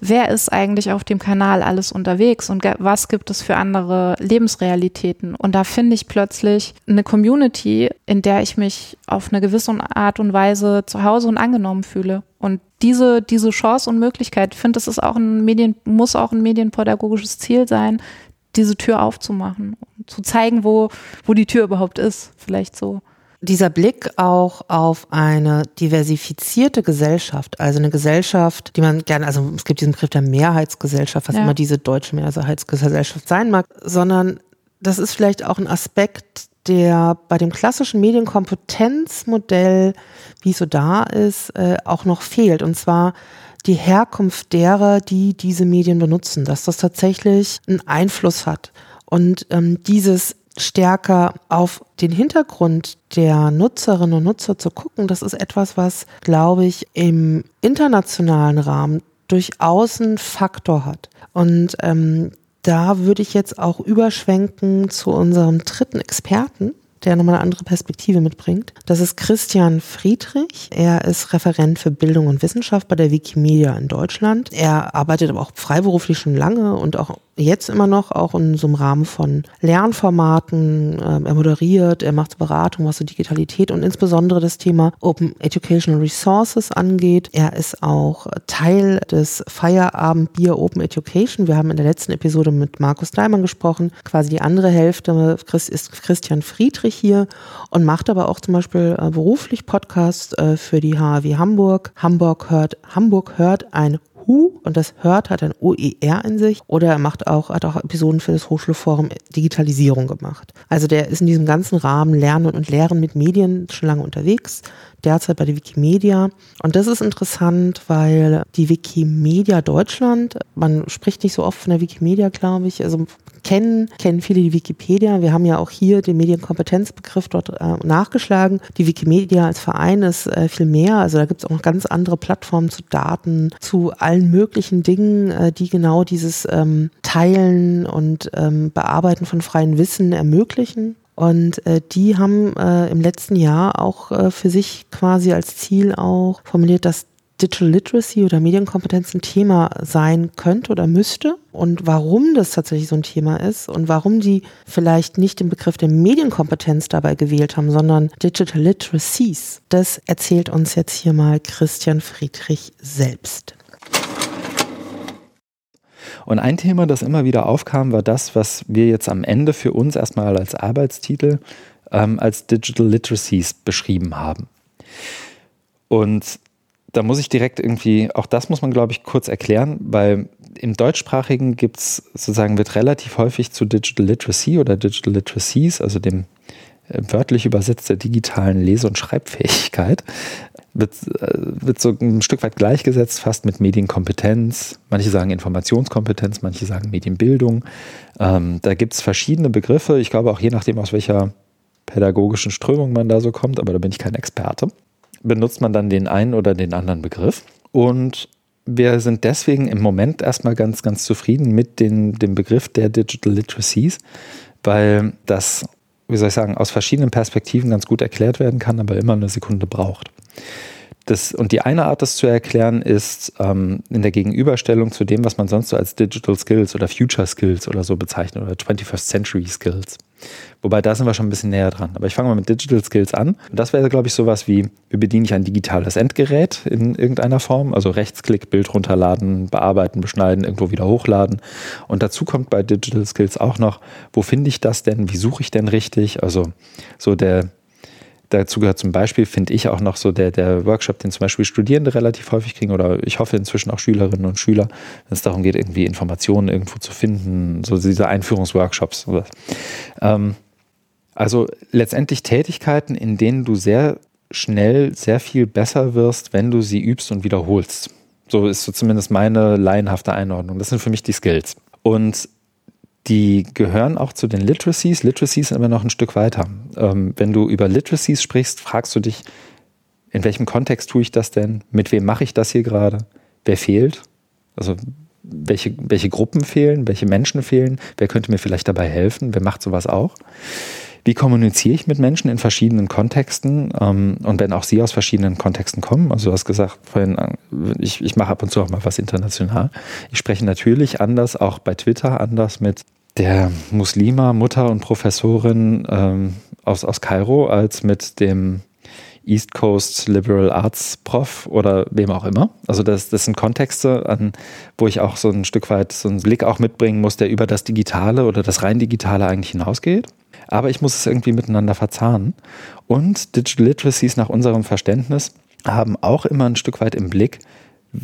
wer ist eigentlich auf dem Kanal alles unterwegs und was gibt es für andere Lebensrealitäten. Und da finde ich plötzlich eine Community, in der ich mich auf eine gewisse Art und Weise zu Hause und angenommen fühle. Und diese, diese Chance und Möglichkeit, ich finde, das ist auch ein Medien, muss auch ein medienpädagogisches Ziel sein, diese Tür aufzumachen, zu zeigen, wo, wo die Tür überhaupt ist. Vielleicht so dieser Blick auch auf eine diversifizierte Gesellschaft, also eine Gesellschaft, die man gerne, also es gibt diesen Begriff der Mehrheitsgesellschaft, was ja. immer diese deutsche Mehrheitsgesellschaft sein mag, sondern das ist vielleicht auch ein Aspekt, der bei dem klassischen Medienkompetenzmodell, wie es so da ist, äh, auch noch fehlt. Und zwar die Herkunft derer, die diese Medien benutzen, dass das tatsächlich einen Einfluss hat. Und ähm, dieses stärker auf den Hintergrund der Nutzerinnen und Nutzer zu gucken, das ist etwas, was, glaube ich, im internationalen Rahmen durchaus einen Faktor hat. Und ähm, da würde ich jetzt auch überschwenken zu unserem dritten Experten, der nochmal eine andere Perspektive mitbringt. Das ist Christian Friedrich. Er ist Referent für Bildung und Wissenschaft bei der Wikimedia in Deutschland. Er arbeitet aber auch freiberuflich schon lange und auch jetzt immer noch, auch in so einem Rahmen von Lernformaten. Ähm, er moderiert, er macht Beratung, was so Digitalität und insbesondere das Thema Open Educational Resources angeht. Er ist auch Teil des Feierabend Bier Open Education. Wir haben in der letzten Episode mit Markus Daimann gesprochen. Quasi die andere Hälfte ist Christian Friedrich hier und macht aber auch zum Beispiel äh, beruflich Podcasts äh, für die HAW Hamburg. Hamburg hört, Hamburg hört ein Hu und das hört hat ein OER in sich oder er macht auch, hat auch Episoden für das Hochschulforum Digitalisierung gemacht. Also der ist in diesem ganzen Rahmen Lernen und Lehren mit Medien schon lange unterwegs, derzeit bei der Wikimedia. Und das ist interessant, weil die Wikimedia Deutschland, man spricht nicht so oft von der Wikimedia, glaube ich, also kennen, kennen viele die Wikipedia. Wir haben ja auch hier den Medienkompetenzbegriff dort äh, nachgeschlagen. Die Wikimedia als Verein ist äh, viel mehr. Also da gibt es auch noch ganz andere Plattformen zu Daten, zu allen möglichen Dingen, äh, die genau dieses ähm, Teilen und ähm, Bearbeiten von freien Wissen ermöglichen. Und äh, die haben äh, im letzten Jahr auch äh, für sich quasi als Ziel auch formuliert, dass Digital Literacy oder Medienkompetenz ein Thema sein könnte oder müsste und warum das tatsächlich so ein Thema ist und warum die vielleicht nicht den Begriff der Medienkompetenz dabei gewählt haben, sondern Digital Literacies. Das erzählt uns jetzt hier mal Christian Friedrich selbst. Und ein Thema, das immer wieder aufkam, war das, was wir jetzt am Ende für uns erstmal als Arbeitstitel ähm, als Digital Literacies beschrieben haben. Und da muss ich direkt irgendwie, auch das muss man, glaube ich, kurz erklären, weil im deutschsprachigen gibt es sozusagen, wird relativ häufig zu Digital Literacy oder Digital Literacies, also dem äh, wörtlich übersetzt der digitalen Lese- und Schreibfähigkeit, wird, äh, wird so ein Stück weit gleichgesetzt, fast mit Medienkompetenz. Manche sagen Informationskompetenz, manche sagen Medienbildung. Ähm, da gibt es verschiedene Begriffe. Ich glaube auch je nachdem, aus welcher pädagogischen Strömung man da so kommt, aber da bin ich kein Experte, benutzt man dann den einen oder den anderen Begriff. Und wir sind deswegen im Moment erstmal ganz, ganz zufrieden mit den, dem Begriff der Digital Literacies, weil das, wie soll ich sagen, aus verschiedenen Perspektiven ganz gut erklärt werden kann, aber immer eine Sekunde braucht. Das, und die eine Art, das zu erklären, ist ähm, in der Gegenüberstellung zu dem, was man sonst so als Digital Skills oder Future Skills oder so bezeichnet oder 21st Century Skills. Wobei da sind wir schon ein bisschen näher dran. Aber ich fange mal mit Digital Skills an. Das wäre, glaube ich, sowas wie, wie bediene ich ein digitales Endgerät in irgendeiner Form? Also Rechtsklick, Bild runterladen, bearbeiten, beschneiden, irgendwo wieder hochladen. Und dazu kommt bei Digital Skills auch noch, wo finde ich das denn? Wie suche ich denn richtig? Also so der dazu gehört zum Beispiel, finde ich auch noch so der, der Workshop, den zum Beispiel Studierende relativ häufig kriegen oder ich hoffe inzwischen auch Schülerinnen und Schüler, wenn es darum geht, irgendwie Informationen irgendwo zu finden, so diese Einführungsworkshops. Ähm, also letztendlich Tätigkeiten, in denen du sehr schnell sehr viel besser wirst, wenn du sie übst und wiederholst. So ist so zumindest meine laienhafte Einordnung. Das sind für mich die Skills. Und die gehören auch zu den Literacies. Literacies sind immer noch ein Stück weiter. Ähm, wenn du über Literacies sprichst, fragst du dich, in welchem Kontext tue ich das denn? Mit wem mache ich das hier gerade? Wer fehlt? Also welche, welche Gruppen fehlen? Welche Menschen fehlen? Wer könnte mir vielleicht dabei helfen? Wer macht sowas auch? Wie kommuniziere ich mit Menschen in verschiedenen Kontexten? Ähm, und wenn auch sie aus verschiedenen Kontexten kommen, also du hast gesagt vorhin, äh, ich, ich mache ab und zu auch mal was international. Ich spreche natürlich anders, auch bei Twitter anders mit der Muslima, Mutter und Professorin ähm, aus, aus Kairo als mit dem East Coast Liberal Arts Prof oder wem auch immer. Also das, das sind Kontexte, an, wo ich auch so ein Stück weit so einen Blick auch mitbringen muss, der über das Digitale oder das rein Digitale eigentlich hinausgeht. Aber ich muss es irgendwie miteinander verzahnen. Und Digital Literacies nach unserem Verständnis haben auch immer ein Stück weit im Blick,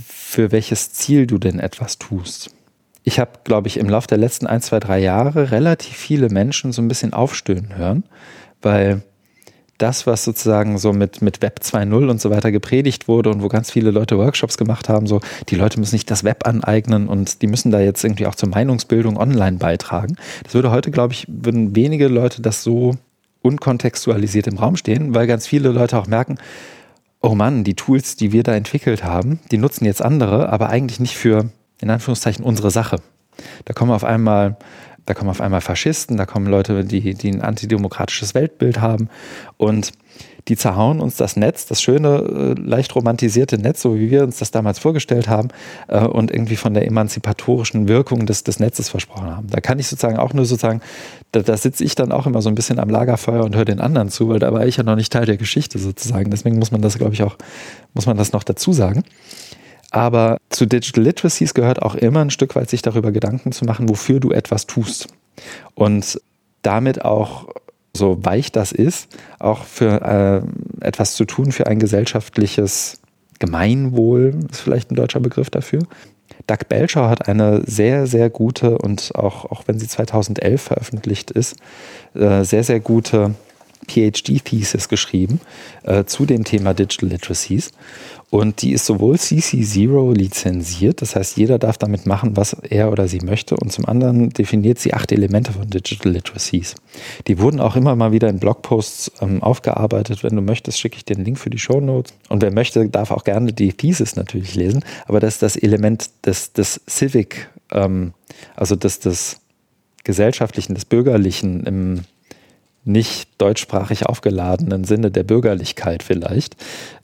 für welches Ziel du denn etwas tust ich habe, glaube ich, im Laufe der letzten ein, zwei, drei Jahre relativ viele Menschen so ein bisschen aufstöhnen hören, weil das, was sozusagen so mit, mit Web 2.0 und so weiter gepredigt wurde und wo ganz viele Leute Workshops gemacht haben, so, die Leute müssen sich das Web aneignen und die müssen da jetzt irgendwie auch zur Meinungsbildung online beitragen. Das würde heute, glaube ich, würden wenige Leute das so unkontextualisiert im Raum stehen, weil ganz viele Leute auch merken, oh Mann, die Tools, die wir da entwickelt haben, die nutzen jetzt andere, aber eigentlich nicht für in Anführungszeichen unsere Sache. Da kommen auf einmal, da kommen auf einmal Faschisten, da kommen Leute, die, die ein antidemokratisches Weltbild haben und die zerhauen uns das Netz, das schöne, äh, leicht romantisierte Netz, so wie wir uns das damals vorgestellt haben äh, und irgendwie von der emanzipatorischen Wirkung des, des Netzes versprochen haben. Da kann ich sozusagen auch nur sozusagen, da, da sitze ich dann auch immer so ein bisschen am Lagerfeuer und höre den anderen zu, weil da war ich ja noch nicht Teil der Geschichte sozusagen. Deswegen muss man das, glaube ich, auch, muss man das noch dazu sagen. Aber zu Digital Literacies gehört auch immer ein Stück weit sich darüber Gedanken zu machen, wofür du etwas tust. Und damit auch, so weich das ist, auch für äh, etwas zu tun für ein gesellschaftliches Gemeinwohl, ist vielleicht ein deutscher Begriff dafür. Doug Belcher hat eine sehr, sehr gute und auch, auch wenn sie 2011 veröffentlicht ist, äh, sehr, sehr gute PhD-Thesis geschrieben äh, zu dem Thema Digital Literacies. Und die ist sowohl CC0 lizenziert, das heißt, jeder darf damit machen, was er oder sie möchte. Und zum anderen definiert sie acht Elemente von Digital Literacies. Die wurden auch immer mal wieder in Blogposts ähm, aufgearbeitet. Wenn du möchtest, schicke ich dir den Link für die Show Notes. Und wer möchte, darf auch gerne die Thesis natürlich lesen. Aber das ist das Element des, des Civic, ähm, also des, des gesellschaftlichen, des bürgerlichen im nicht deutschsprachig aufgeladenen Sinne der Bürgerlichkeit vielleicht.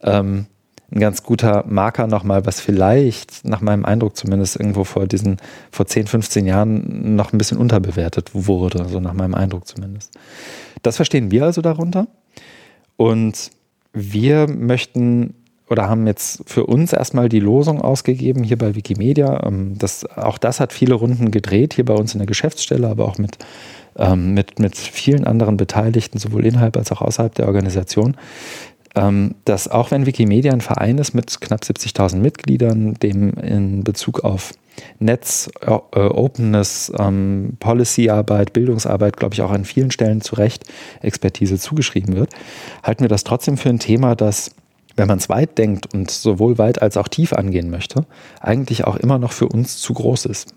Ähm, ein ganz guter Marker nochmal, was vielleicht, nach meinem Eindruck zumindest, irgendwo vor diesen, vor 10, 15 Jahren noch ein bisschen unterbewertet wurde, so nach meinem Eindruck zumindest. Das verstehen wir also darunter. Und wir möchten oder haben jetzt für uns erstmal die Losung ausgegeben hier bei Wikimedia. Ähm, das, auch das hat viele Runden gedreht, hier bei uns in der Geschäftsstelle, aber auch mit, ähm, mit, mit vielen anderen Beteiligten, sowohl innerhalb als auch außerhalb der Organisation, ähm, dass auch wenn Wikimedia ein Verein ist mit knapp 70.000 Mitgliedern, dem in Bezug auf Netz, äh, Openness, ähm, Policyarbeit, Bildungsarbeit, glaube ich, auch an vielen Stellen zu Recht Expertise zugeschrieben wird, halten wir das trotzdem für ein Thema, das wenn man es weit denkt und sowohl weit als auch tief angehen möchte, eigentlich auch immer noch für uns zu groß ist.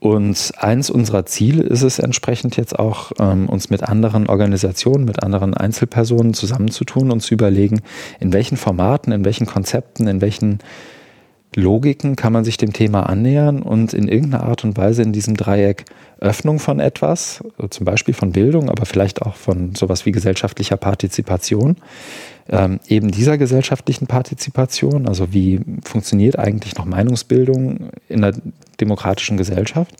Und eins unserer Ziele ist es entsprechend jetzt auch, ähm, uns mit anderen Organisationen, mit anderen Einzelpersonen zusammenzutun und zu überlegen, in welchen Formaten, in welchen Konzepten, in welchen Logiken kann man sich dem Thema annähern und in irgendeiner Art und Weise in diesem Dreieck Öffnung von etwas, zum Beispiel von Bildung, aber vielleicht auch von sowas wie gesellschaftlicher Partizipation, ähm, eben dieser gesellschaftlichen Partizipation, also wie funktioniert eigentlich noch Meinungsbildung in einer demokratischen Gesellschaft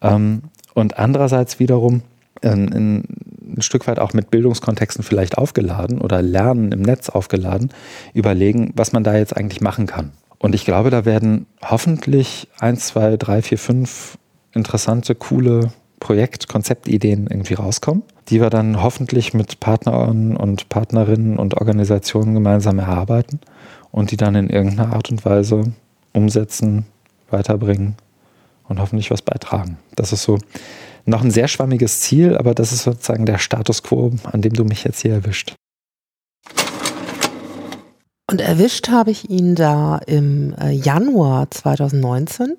ähm, und andererseits wiederum ein, ein, ein Stück weit auch mit Bildungskontexten vielleicht aufgeladen oder Lernen im Netz aufgeladen, überlegen, was man da jetzt eigentlich machen kann. Und ich glaube, da werden hoffentlich eins, zwei, drei, vier, fünf interessante, coole Projekt-, Konzeptideen irgendwie rauskommen, die wir dann hoffentlich mit Partnern und Partnerinnen und Organisationen gemeinsam erarbeiten und die dann in irgendeiner Art und Weise umsetzen, weiterbringen und hoffentlich was beitragen. Das ist so noch ein sehr schwammiges Ziel, aber das ist sozusagen der Status quo, an dem du mich jetzt hier erwischt. Und erwischt habe ich ihn da im äh, Januar 2019.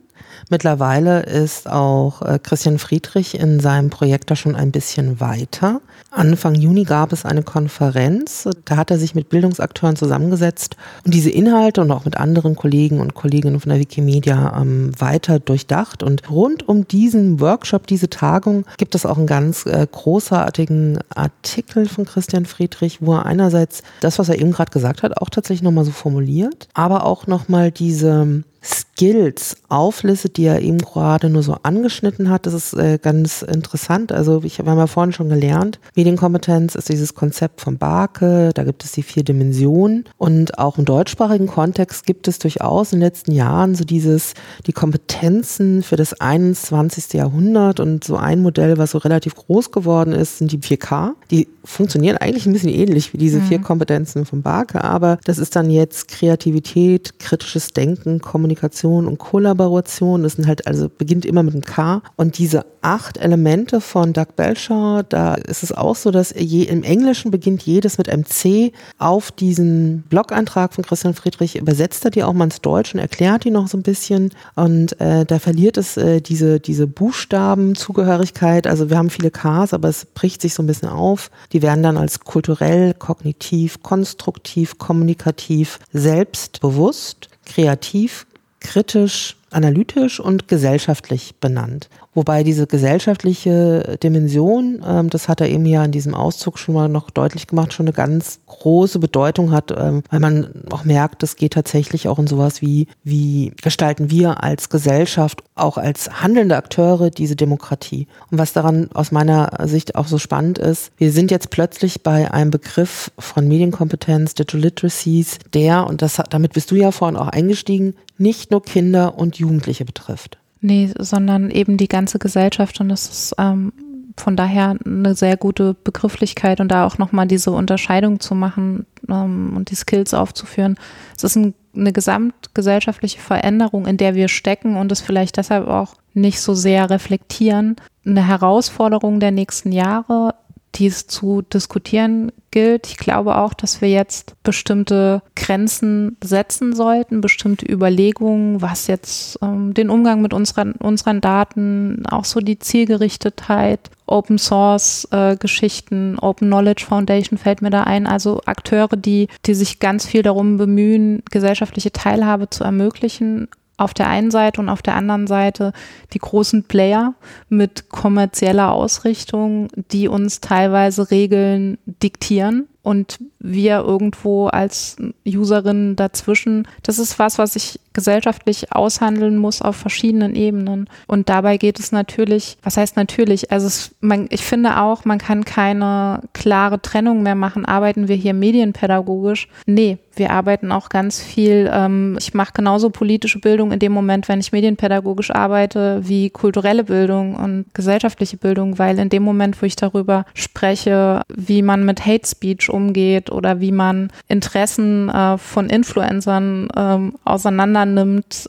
Mittlerweile ist auch äh, Christian Friedrich in seinem Projekt da schon ein bisschen weiter. Anfang Juni gab es eine Konferenz, da hat er sich mit Bildungsakteuren zusammengesetzt und diese Inhalte und auch mit anderen Kollegen und Kolleginnen von der Wikimedia ähm, weiter durchdacht. Und rund um diesen Workshop, diese Tagung, gibt es auch einen ganz äh, großartigen Artikel von Christian Friedrich, wo er einerseits das, was er eben gerade gesagt hat, auch tatsächlich nochmal so formuliert, aber auch nochmal diese Skills auflistet, die er eben gerade nur so angeschnitten hat. Das ist äh, ganz interessant. Also ich, wir haben ja vorhin schon gelernt, Medienkompetenz ist dieses Konzept von Barke, da gibt es die vier Dimensionen und auch im deutschsprachigen Kontext gibt es durchaus in den letzten Jahren so dieses, die Kompetenzen für das 21. Jahrhundert und so ein Modell, was so relativ groß geworden ist, sind die 4K. Die funktionieren eigentlich ein bisschen ähnlich wie diese mhm. vier Kompetenzen von Barke, aber das ist dann jetzt Kreativität, kritisches Denken, Kommunikation und Kollaboration. Das sind halt also beginnt immer mit einem K und diese acht Elemente von Doug Belcher, da ist es auch so, dass je, im Englischen beginnt jedes mit einem C. Auf diesen Blog-Eintrag von Christian Friedrich übersetzt er die auch mal ins Deutsch und erklärt die noch so ein bisschen und äh, da verliert es äh, diese diese Buchstabenzugehörigkeit. Also wir haben viele Ks, aber es bricht sich so ein bisschen auf. Die werden dann als kulturell, kognitiv, konstruktiv, kommunikativ, selbstbewusst, kreativ, kritisch, analytisch und gesellschaftlich benannt. Wobei diese gesellschaftliche Dimension, ähm, das hat er eben ja in diesem Auszug schon mal noch deutlich gemacht, schon eine ganz große Bedeutung hat, ähm, weil man auch merkt, es geht tatsächlich auch in sowas wie, wie gestalten wir als Gesellschaft, auch als handelnde Akteure diese Demokratie. Und was daran aus meiner Sicht auch so spannend ist, wir sind jetzt plötzlich bei einem Begriff von Medienkompetenz, Digital Literacies, der, und das, damit bist du ja vorhin auch eingestiegen, nicht nur Kinder und Jugendliche betrifft. Nee, sondern eben die ganze Gesellschaft und das ist ähm, von daher eine sehr gute Begrifflichkeit und da auch nochmal diese Unterscheidung zu machen ähm, und die Skills aufzuführen. Es ist ein, eine gesamtgesellschaftliche Veränderung, in der wir stecken und es vielleicht deshalb auch nicht so sehr reflektieren. Eine Herausforderung der nächsten Jahre die es zu diskutieren gilt. Ich glaube auch, dass wir jetzt bestimmte Grenzen setzen sollten, bestimmte Überlegungen, was jetzt ähm, den Umgang mit unseren, unseren Daten, auch so die Zielgerichtetheit, Open Source äh, Geschichten, Open Knowledge Foundation fällt mir da ein. Also Akteure, die, die sich ganz viel darum bemühen, gesellschaftliche Teilhabe zu ermöglichen, auf der einen Seite und auf der anderen Seite die großen Player mit kommerzieller Ausrichtung, die uns teilweise Regeln diktieren und wir irgendwo als Userinnen dazwischen. Das ist was, was ich gesellschaftlich aushandeln muss auf verschiedenen Ebenen. Und dabei geht es natürlich, was heißt natürlich? Also es, man, ich finde auch, man kann keine klare Trennung mehr machen. Arbeiten wir hier medienpädagogisch? Nee, wir arbeiten auch ganz viel. Ähm, ich mache genauso politische Bildung in dem Moment, wenn ich medienpädagogisch arbeite, wie kulturelle Bildung und gesellschaftliche Bildung, weil in dem Moment, wo ich darüber spreche, wie man mit Hate Speech umgeht oder wie man Interessen äh, von Influencern ähm, auseinander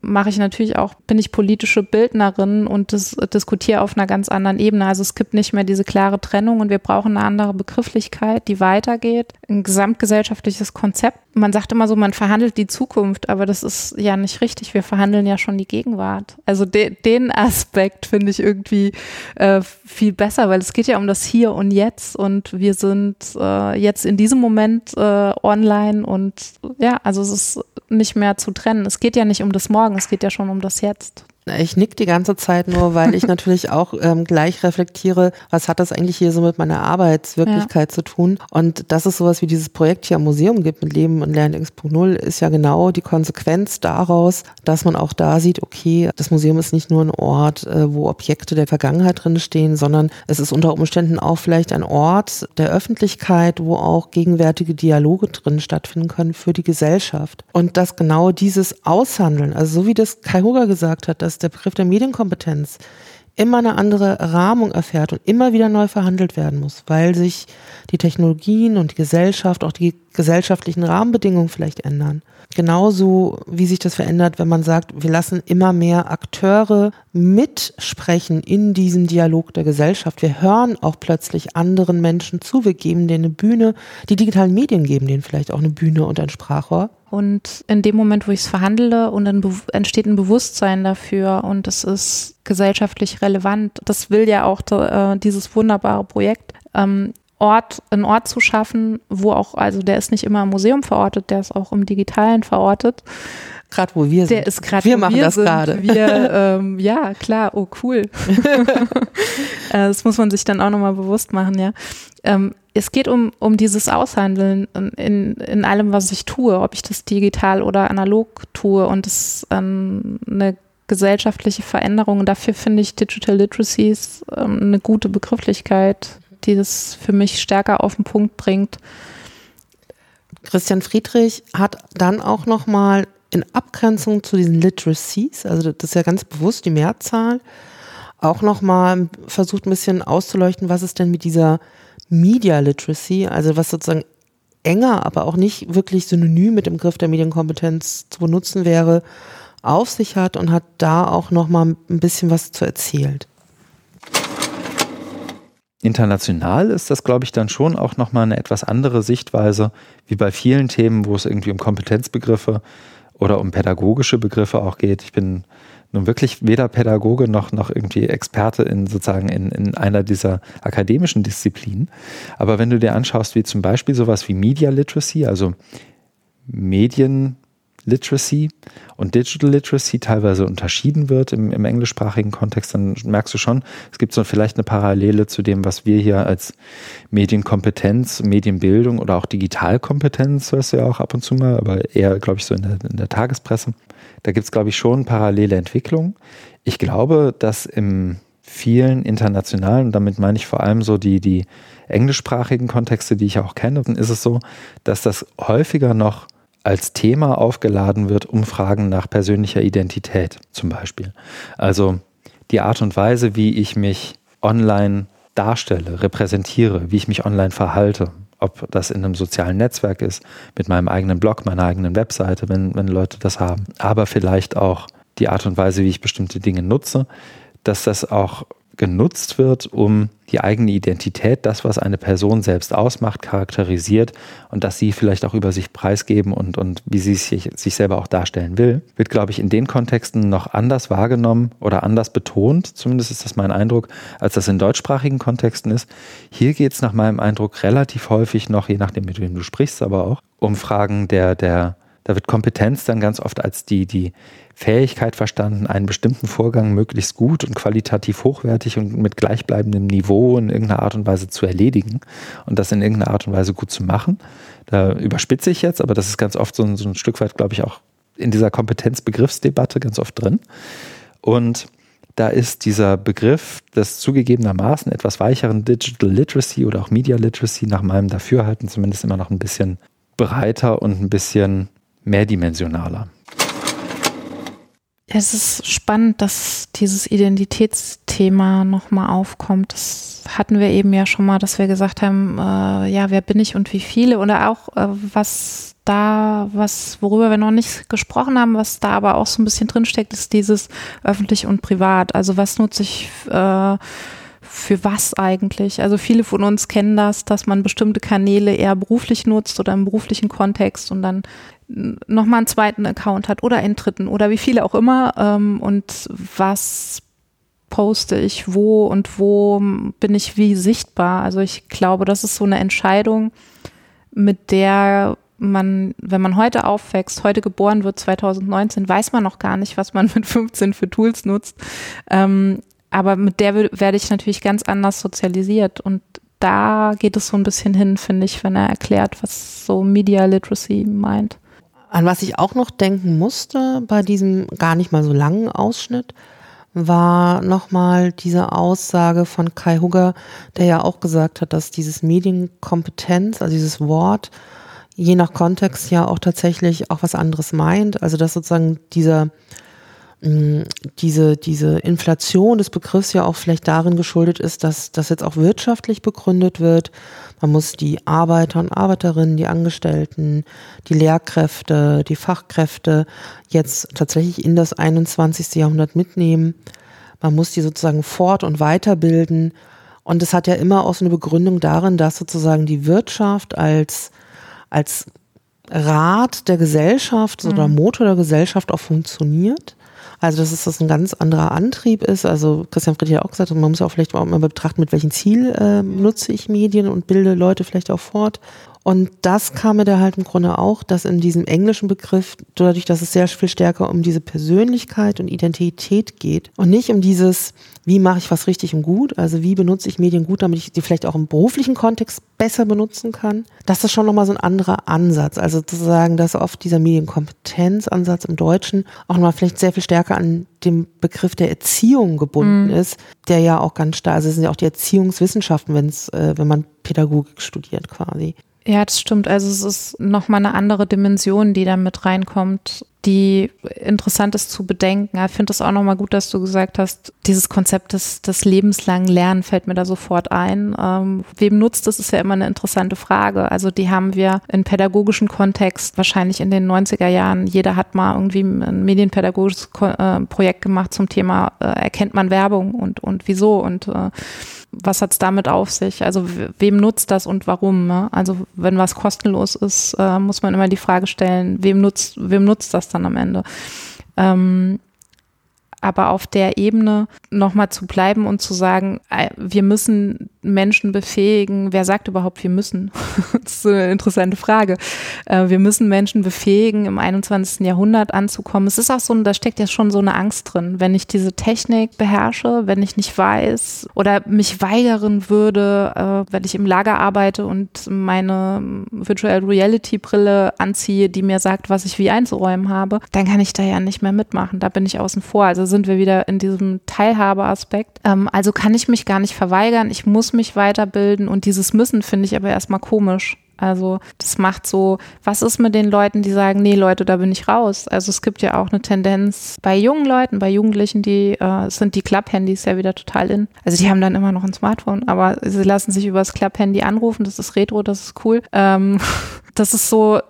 mache ich natürlich auch, bin ich politische Bildnerin und dis diskutiere auf einer ganz anderen Ebene. Also es gibt nicht mehr diese klare Trennung und wir brauchen eine andere Begrifflichkeit, die weitergeht. Ein gesamtgesellschaftliches Konzept. Man sagt immer so, man verhandelt die Zukunft, aber das ist ja nicht richtig. Wir verhandeln ja schon die Gegenwart. Also de den Aspekt finde ich irgendwie äh, viel besser, weil es geht ja um das Hier und Jetzt und wir sind äh, jetzt in diesem Moment äh, online und ja, also es ist nicht mehr zu trennen. Es geht ja nicht um das Morgen, es geht ja schon um das Jetzt. Ich nick die ganze Zeit nur, weil ich natürlich auch ähm, gleich reflektiere, was hat das eigentlich hier so mit meiner Arbeitswirklichkeit ja. zu tun. Und dass es sowas wie dieses Projekt hier am Museum gibt mit Leben und Lernen X.0 ist ja genau die Konsequenz daraus, dass man auch da sieht, okay, das Museum ist nicht nur ein Ort, äh, wo Objekte der Vergangenheit drin stehen, sondern es ist unter Umständen auch vielleicht ein Ort der Öffentlichkeit, wo auch gegenwärtige Dialoge drin stattfinden können für die Gesellschaft. Und dass genau dieses Aushandeln, also so wie das Kai Huger gesagt hat, dass dass der Begriff der Medienkompetenz immer eine andere Rahmung erfährt und immer wieder neu verhandelt werden muss, weil sich die Technologien und die Gesellschaft, auch die gesellschaftlichen Rahmenbedingungen vielleicht ändern. Genauso wie sich das verändert, wenn man sagt, wir lassen immer mehr Akteure mitsprechen in diesem Dialog der Gesellschaft. Wir hören auch plötzlich anderen Menschen zu. Wir geben denen eine Bühne. Die digitalen Medien geben denen vielleicht auch eine Bühne und ein Sprachrohr. Und in dem Moment, wo ich es verhandle und dann entsteht ein Bewusstsein dafür und es ist gesellschaftlich relevant, das will ja auch äh, dieses wunderbare Projekt. Ähm, Ort, einen Ort zu schaffen, wo auch, also der ist nicht immer im Museum verortet, der ist auch im Digitalen verortet. Gerade wo wir sind. Der ist gerade, wir machen wir das gerade. Ähm, ja, klar, oh cool. Äh, das muss man sich dann auch nochmal bewusst machen, ja. Ähm, es geht um, um dieses Aushandeln in, in allem, was ich tue, ob ich das digital oder analog tue und das ist ähm, eine gesellschaftliche Veränderung. Und dafür finde ich Digital Literacies ähm, eine gute Begrifflichkeit die das für mich stärker auf den Punkt bringt. Christian Friedrich hat dann auch nochmal in Abgrenzung zu diesen Literacies, also das ist ja ganz bewusst die Mehrzahl, auch nochmal versucht ein bisschen auszuleuchten, was ist denn mit dieser Media Literacy, also was sozusagen enger, aber auch nicht wirklich synonym mit dem Begriff der Medienkompetenz zu benutzen wäre, auf sich hat und hat da auch nochmal ein bisschen was zu erzählt. International ist das, glaube ich, dann schon auch nochmal eine etwas andere Sichtweise, wie bei vielen Themen, wo es irgendwie um Kompetenzbegriffe oder um pädagogische Begriffe auch geht. Ich bin nun wirklich weder Pädagoge noch, noch irgendwie Experte in sozusagen in, in einer dieser akademischen Disziplinen. Aber wenn du dir anschaust, wie zum Beispiel sowas wie Media Literacy, also Medien, Literacy und Digital Literacy teilweise unterschieden wird im, im englischsprachigen Kontext, dann merkst du schon, es gibt so vielleicht eine Parallele zu dem, was wir hier als Medienkompetenz, Medienbildung oder auch Digitalkompetenz, hörst du ja auch ab und zu mal, aber eher, glaube ich, so in der, in der Tagespresse. Da gibt es, glaube ich, schon parallele Entwicklungen. Ich glaube, dass im vielen internationalen, und damit meine ich vor allem so die, die englischsprachigen Kontexte, die ich auch kenne, dann ist es so, dass das häufiger noch als Thema aufgeladen wird, Umfragen nach persönlicher Identität zum Beispiel. Also die Art und Weise, wie ich mich online darstelle, repräsentiere, wie ich mich online verhalte, ob das in einem sozialen Netzwerk ist, mit meinem eigenen Blog, meiner eigenen Webseite, wenn, wenn Leute das haben, aber vielleicht auch die Art und Weise, wie ich bestimmte Dinge nutze, dass das auch genutzt wird, um die eigene Identität, das, was eine Person selbst ausmacht, charakterisiert und dass sie vielleicht auch über sich preisgeben und, und wie sie sich, sich selber auch darstellen will, wird, glaube ich, in den Kontexten noch anders wahrgenommen oder anders betont, zumindest ist das mein Eindruck, als das in deutschsprachigen Kontexten ist. Hier geht es nach meinem Eindruck relativ häufig noch, je nachdem, mit wem du sprichst, aber auch um Fragen der, der da wird Kompetenz dann ganz oft als die, die Fähigkeit verstanden, einen bestimmten Vorgang möglichst gut und qualitativ hochwertig und mit gleichbleibendem Niveau in irgendeiner Art und Weise zu erledigen und das in irgendeiner Art und Weise gut zu machen. Da überspitze ich jetzt, aber das ist ganz oft so ein, so ein Stück weit, glaube ich, auch in dieser Kompetenzbegriffsdebatte ganz oft drin. Und da ist dieser Begriff des zugegebenermaßen etwas weicheren Digital Literacy oder auch Media Literacy nach meinem Dafürhalten zumindest immer noch ein bisschen breiter und ein bisschen mehrdimensionaler. Es ist spannend, dass dieses Identitätsthema nochmal aufkommt. Das hatten wir eben ja schon mal, dass wir gesagt haben, äh, ja, wer bin ich und wie viele oder auch äh, was da, was, worüber wir noch nicht gesprochen haben, was da aber auch so ein bisschen drinsteckt, ist dieses öffentlich und privat. Also was nutze ich äh, für was eigentlich? Also viele von uns kennen das, dass man bestimmte Kanäle eher beruflich nutzt oder im beruflichen Kontext und dann nochmal einen zweiten Account hat oder einen dritten oder wie viele auch immer. Ähm, und was poste ich wo und wo bin ich wie sichtbar? Also ich glaube, das ist so eine Entscheidung, mit der man, wenn man heute aufwächst, heute geboren wird, 2019, weiß man noch gar nicht, was man mit 15 für Tools nutzt. Ähm, aber mit der werde ich natürlich ganz anders sozialisiert und da geht es so ein bisschen hin, finde ich, wenn er erklärt, was so Media Literacy meint. An was ich auch noch denken musste bei diesem gar nicht mal so langen Ausschnitt, war nochmal diese Aussage von Kai Hugger, der ja auch gesagt hat, dass dieses Medienkompetenz, also dieses Wort, je nach Kontext ja auch tatsächlich auch was anderes meint. Also dass sozusagen dieser diese, diese Inflation des Begriffs ja auch vielleicht darin geschuldet ist, dass das jetzt auch wirtschaftlich begründet wird. Man muss die Arbeiter und Arbeiterinnen, die Angestellten, die Lehrkräfte, die Fachkräfte jetzt tatsächlich in das 21. Jahrhundert mitnehmen. Man muss die sozusagen fort- und weiterbilden. Und es hat ja immer auch so eine Begründung darin, dass sozusagen die Wirtschaft als als Rad der Gesellschaft mhm. oder Motor der Gesellschaft auch funktioniert. Also, dass es das ein ganz anderer Antrieb ist. Also, Christian Friedrich hat auch gesagt, man muss auch vielleicht auch mal betrachten, mit welchem Ziel äh, nutze ich Medien und bilde Leute vielleicht auch fort. Und das kam mir da halt im Grunde auch, dass in diesem englischen Begriff, dadurch, dass es sehr viel stärker um diese Persönlichkeit und Identität geht und nicht um dieses, wie mache ich was richtig und gut, also wie benutze ich Medien gut, damit ich die vielleicht auch im beruflichen Kontext besser benutzen kann. Das ist schon nochmal so ein anderer Ansatz. Also zu sagen, dass oft dieser Medienkompetenzansatz im Deutschen auch nochmal vielleicht sehr viel stärker an dem Begriff der Erziehung gebunden mhm. ist, der ja auch ganz stark, also es sind ja auch die Erziehungswissenschaften, wenn es, äh, wenn man Pädagogik studiert quasi. Ja, das stimmt. Also es ist nochmal eine andere Dimension, die da mit reinkommt, die interessant ist zu bedenken. Ich finde es auch nochmal gut, dass du gesagt hast, dieses Konzept des, des lebenslangen Lernen fällt mir da sofort ein. Ähm, wem nutzt das, ist ja immer eine interessante Frage. Also die haben wir in pädagogischen Kontext wahrscheinlich in den 90er Jahren. Jeder hat mal irgendwie ein medienpädagogisches äh, Projekt gemacht zum Thema, äh, erkennt man Werbung und, und wieso und äh, was hat es damit auf sich? Also wem nutzt das und warum? Ne? Also wenn was kostenlos ist, äh, muss man immer die Frage stellen, wem nutzt, wem nutzt das dann am Ende? Ähm, aber auf der Ebene nochmal zu bleiben und zu sagen, wir müssen Menschen befähigen. Wer sagt überhaupt, wir müssen? das ist eine interessante Frage. Äh, wir müssen Menschen befähigen, im 21. Jahrhundert anzukommen. Es ist auch so, da steckt ja schon so eine Angst drin. Wenn ich diese Technik beherrsche, wenn ich nicht weiß oder mich weigern würde, äh, wenn ich im Lager arbeite und meine Virtual Reality Brille anziehe, die mir sagt, was ich wie einzuräumen habe, dann kann ich da ja nicht mehr mitmachen. Da bin ich außen vor. Also sind wir wieder in diesem Teilhabeaspekt. Ähm, also kann ich mich gar nicht verweigern. Ich muss mich weiterbilden und dieses Müssen finde ich aber erstmal komisch. Also das macht so, was ist mit den Leuten, die sagen, nee Leute, da bin ich raus. Also es gibt ja auch eine Tendenz bei jungen Leuten, bei Jugendlichen, die äh, sind die Club-Handys ja wieder total in. Also die haben dann immer noch ein Smartphone, aber sie lassen sich über das Club-Handy anrufen, das ist Retro, das ist cool. Ähm, das ist so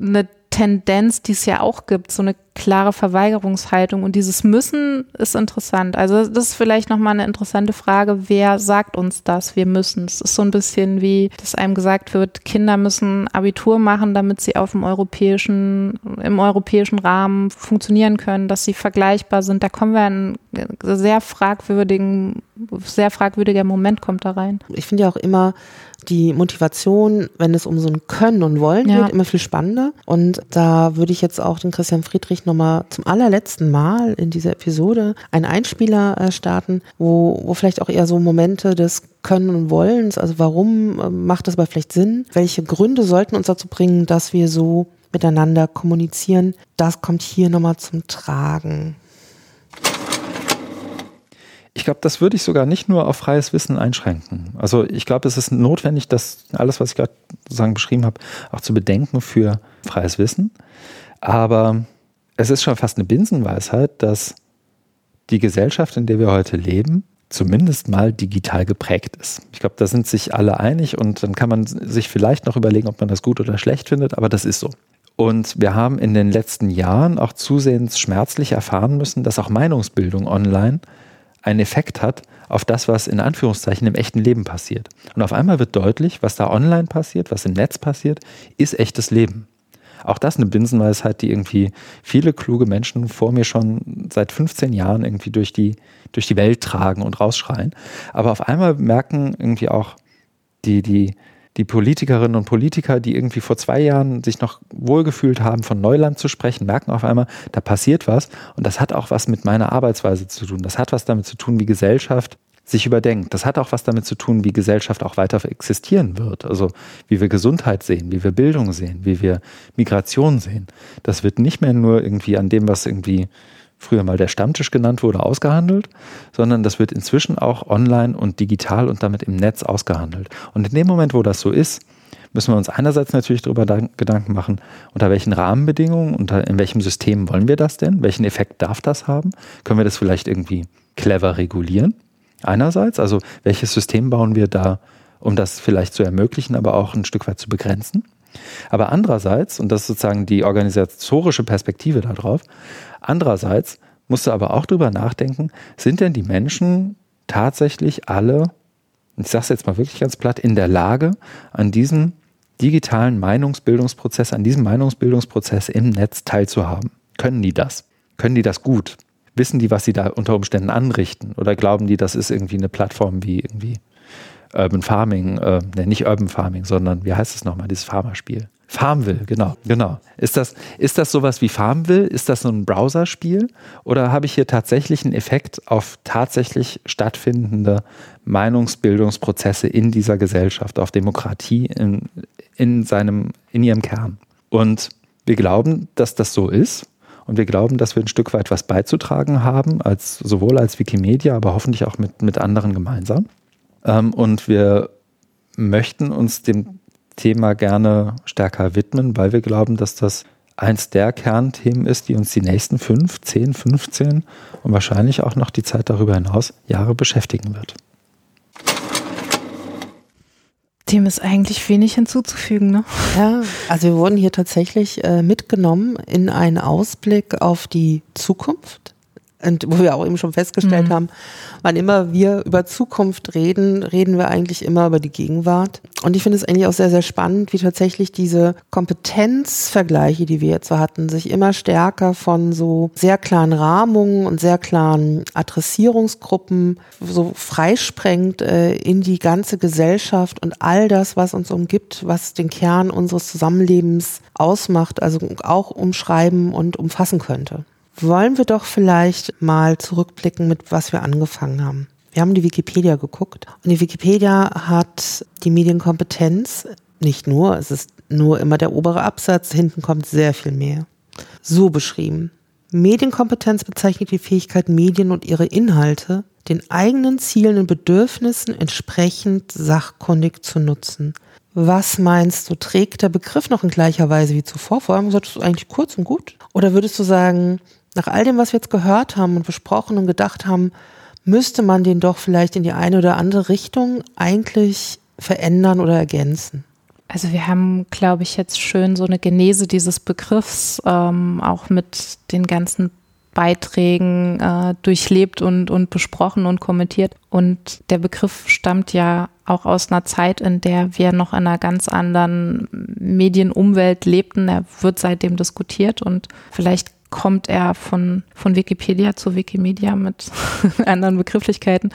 eine Tendenz, die es ja auch gibt, so eine klare Verweigerungshaltung. Und dieses Müssen ist interessant. Also das ist vielleicht nochmal eine interessante Frage, wer sagt uns das? Wir müssen. Es ist so ein bisschen wie, dass einem gesagt wird, Kinder müssen Abitur machen, damit sie auf dem europäischen, im europäischen Rahmen funktionieren können, dass sie vergleichbar sind. Da kommen wir an einen sehr fragwürdigen, sehr fragwürdiger Moment kommt da rein. Ich finde ja auch immer, die Motivation, wenn es um so ein Können und Wollen ja. geht, immer viel spannender. Und da würde ich jetzt auch den Christian Friedrich nochmal zum allerletzten Mal in dieser Episode einen Einspieler äh, starten, wo, wo vielleicht auch eher so Momente des Können und Wollens, also warum äh, macht das aber vielleicht Sinn? Welche Gründe sollten uns dazu bringen, dass wir so miteinander kommunizieren? Das kommt hier nochmal zum Tragen. Ich glaube, das würde ich sogar nicht nur auf freies Wissen einschränken. Also ich glaube, es ist notwendig, dass alles, was ich gerade sozusagen beschrieben habe, auch zu bedenken für freies Wissen. Aber es ist schon fast eine Binsenweisheit, dass die Gesellschaft, in der wir heute leben, zumindest mal digital geprägt ist. Ich glaube, da sind sich alle einig und dann kann man sich vielleicht noch überlegen, ob man das gut oder schlecht findet, aber das ist so. Und wir haben in den letzten Jahren auch zusehends schmerzlich erfahren müssen, dass auch Meinungsbildung online einen Effekt hat auf das, was in Anführungszeichen im echten Leben passiert. Und auf einmal wird deutlich, was da online passiert, was im Netz passiert, ist echtes Leben. Auch das eine Binsenweisheit, die irgendwie viele kluge Menschen vor mir schon seit 15 Jahren irgendwie durch die, durch die Welt tragen und rausschreien. Aber auf einmal merken irgendwie auch die, die, die Politikerinnen und Politiker, die irgendwie vor zwei Jahren sich noch wohlgefühlt haben, von Neuland zu sprechen, merken auf einmal, da passiert was. Und das hat auch was mit meiner Arbeitsweise zu tun. Das hat was damit zu tun, wie Gesellschaft sich überdenkt. Das hat auch was damit zu tun, wie Gesellschaft auch weiter existieren wird. Also wie wir Gesundheit sehen, wie wir Bildung sehen, wie wir Migration sehen. Das wird nicht mehr nur irgendwie an dem, was irgendwie früher mal der Stammtisch genannt wurde, ausgehandelt, sondern das wird inzwischen auch online und digital und damit im Netz ausgehandelt. Und in dem Moment, wo das so ist, müssen wir uns einerseits natürlich darüber Gedanken machen, unter welchen Rahmenbedingungen, unter in welchem System wollen wir das denn? Welchen Effekt darf das haben? Können wir das vielleicht irgendwie clever regulieren? Einerseits, also welches System bauen wir da, um das vielleicht zu ermöglichen, aber auch ein Stück weit zu begrenzen? Aber andererseits, und das ist sozusagen die organisatorische Perspektive darauf, andererseits musst du aber auch drüber nachdenken, sind denn die Menschen tatsächlich alle, ich sage es jetzt mal wirklich ganz platt, in der Lage, an diesem digitalen Meinungsbildungsprozess, an diesem Meinungsbildungsprozess im Netz teilzuhaben? Können die das? Können die das gut? Wissen die, was sie da unter Umständen anrichten? Oder glauben die, das ist irgendwie eine Plattform wie irgendwie Urban Farming, äh, nicht Urban Farming, sondern wie heißt es nochmal, dieses Farmerspiel? Farmville, genau, genau. Ist das, ist das sowas wie Farmville? Ist das so ein Browserspiel? Oder habe ich hier tatsächlich einen Effekt auf tatsächlich stattfindende Meinungsbildungsprozesse in dieser Gesellschaft, auf Demokratie in, in, seinem, in ihrem Kern? Und wir glauben, dass das so ist. Und wir glauben, dass wir ein Stück weit was beizutragen haben, als, sowohl als Wikimedia, aber hoffentlich auch mit, mit anderen gemeinsam. Ähm, und wir möchten uns dem Thema gerne stärker widmen, weil wir glauben, dass das eins der Kernthemen ist, die uns die nächsten fünf, zehn, 15 und wahrscheinlich auch noch die Zeit darüber hinaus Jahre beschäftigen wird. Dem ist eigentlich wenig hinzuzufügen, ne? Ja, also wir wurden hier tatsächlich äh, mitgenommen in einen Ausblick auf die Zukunft und wo wir auch eben schon festgestellt mhm. haben, wann immer wir über Zukunft reden, reden wir eigentlich immer über die Gegenwart. Und ich finde es eigentlich auch sehr, sehr spannend, wie tatsächlich diese Kompetenzvergleiche, die wir jetzt so hatten, sich immer stärker von so sehr klaren Rahmungen und sehr klaren Adressierungsgruppen so freisprengt äh, in die ganze Gesellschaft und all das, was uns umgibt, was den Kern unseres Zusammenlebens ausmacht, also auch umschreiben und umfassen könnte wollen wir doch vielleicht mal zurückblicken mit was wir angefangen haben. Wir haben die Wikipedia geguckt und die Wikipedia hat die Medienkompetenz nicht nur, es ist nur immer der obere Absatz, hinten kommt sehr viel mehr. So beschrieben. Medienkompetenz bezeichnet die Fähigkeit, Medien und ihre Inhalte den eigenen Zielen und Bedürfnissen entsprechend sachkundig zu nutzen. Was meinst du, trägt der Begriff noch in gleicher Weise wie zuvor? Vor allem solltest du eigentlich kurz und gut? Oder würdest du sagen, nach all dem, was wir jetzt gehört haben und besprochen und gedacht haben, müsste man den doch vielleicht in die eine oder andere Richtung eigentlich verändern oder ergänzen. Also wir haben, glaube ich, jetzt schön so eine Genese dieses Begriffs ähm, auch mit den ganzen Beiträgen äh, durchlebt und, und besprochen und kommentiert. Und der Begriff stammt ja auch aus einer Zeit, in der wir noch in einer ganz anderen Medienumwelt lebten. Er wird seitdem diskutiert und vielleicht kommt er von, von Wikipedia zu Wikimedia mit anderen Begrifflichkeiten.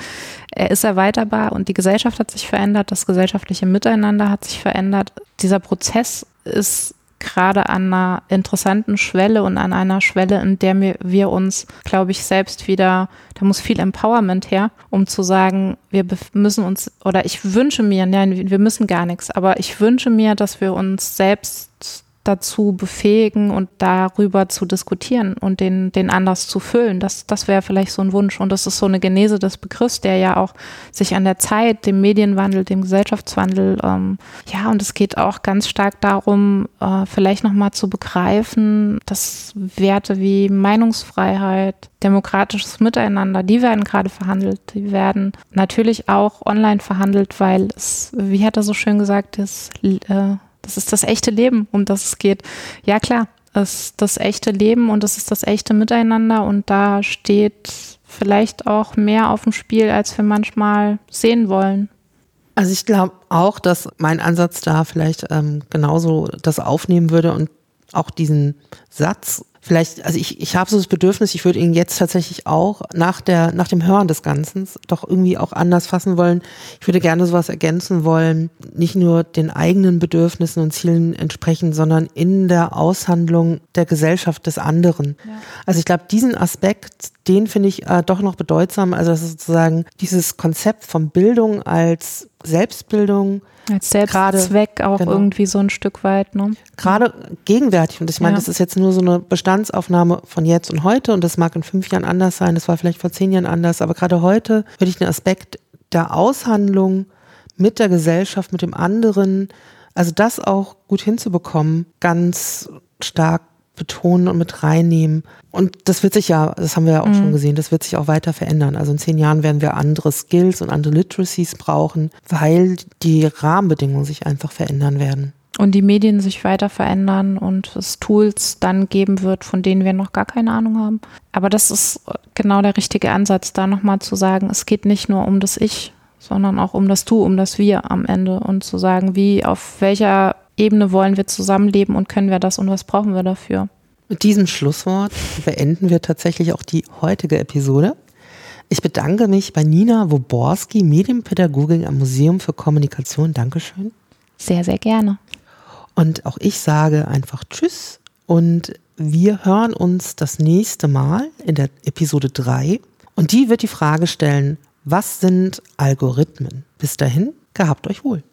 Er ist erweiterbar und die Gesellschaft hat sich verändert, das gesellschaftliche Miteinander hat sich verändert. Dieser Prozess ist gerade an einer interessanten Schwelle und an einer Schwelle, in der wir uns, glaube ich, selbst wieder, da muss viel Empowerment her, um zu sagen, wir müssen uns, oder ich wünsche mir, nein, wir müssen gar nichts, aber ich wünsche mir, dass wir uns selbst dazu befähigen und darüber zu diskutieren und den, den anders zu füllen. Das, das wäre vielleicht so ein Wunsch. Und das ist so eine Genese des Begriffs, der ja auch sich an der Zeit, dem Medienwandel, dem Gesellschaftswandel, ähm, ja, und es geht auch ganz stark darum, äh, vielleicht nochmal zu begreifen, dass Werte wie Meinungsfreiheit, demokratisches Miteinander, die werden gerade verhandelt. Die werden natürlich auch online verhandelt, weil es, wie hat er so schön gesagt, ist, äh, das ist das echte Leben, um das es geht. Ja, klar, es ist das echte Leben und es ist das echte Miteinander und da steht vielleicht auch mehr auf dem Spiel, als wir manchmal sehen wollen. Also ich glaube auch, dass mein Ansatz da vielleicht ähm, genauso das aufnehmen würde und auch diesen Satz vielleicht, also ich, ich habe so das Bedürfnis, ich würde ihn jetzt tatsächlich auch nach der, nach dem Hören des Ganzen doch irgendwie auch anders fassen wollen. Ich würde gerne sowas ergänzen wollen, nicht nur den eigenen Bedürfnissen und Zielen entsprechen, sondern in der Aushandlung der Gesellschaft des anderen. Ja. Also ich glaube, diesen Aspekt, den finde ich äh, doch noch bedeutsam. Also sozusagen dieses Konzept von Bildung als Selbstbildung, als Selbstzweck auch genau. irgendwie so ein Stück weit. Ne? Gerade gegenwärtig. Und ich meine, ja. das ist jetzt nur so eine Bestandsaufnahme von jetzt und heute. Und das mag in fünf Jahren anders sein. Das war vielleicht vor zehn Jahren anders. Aber gerade heute würde ich den Aspekt der Aushandlung mit der Gesellschaft, mit dem anderen, also das auch gut hinzubekommen, ganz stark betonen und mit reinnehmen. Und das wird sich ja, das haben wir ja auch mhm. schon gesehen, das wird sich auch weiter verändern. Also in zehn Jahren werden wir andere Skills und andere Literacies brauchen, weil die Rahmenbedingungen sich einfach verändern werden. Und die Medien sich weiter verändern und es Tools dann geben wird, von denen wir noch gar keine Ahnung haben. Aber das ist genau der richtige Ansatz, da nochmal zu sagen, es geht nicht nur um das Ich, sondern auch um das Du, um das Wir am Ende und zu sagen, wie, auf welcher Ebene wollen wir zusammenleben und können wir das und was brauchen wir dafür. Mit diesem Schlusswort beenden wir tatsächlich auch die heutige Episode. Ich bedanke mich bei Nina Woborski, Medienpädagogin am Museum für Kommunikation. Dankeschön. Sehr, sehr gerne. Und auch ich sage einfach Tschüss und wir hören uns das nächste Mal in der Episode 3. Und die wird die Frage stellen, was sind Algorithmen? Bis dahin, gehabt euch wohl.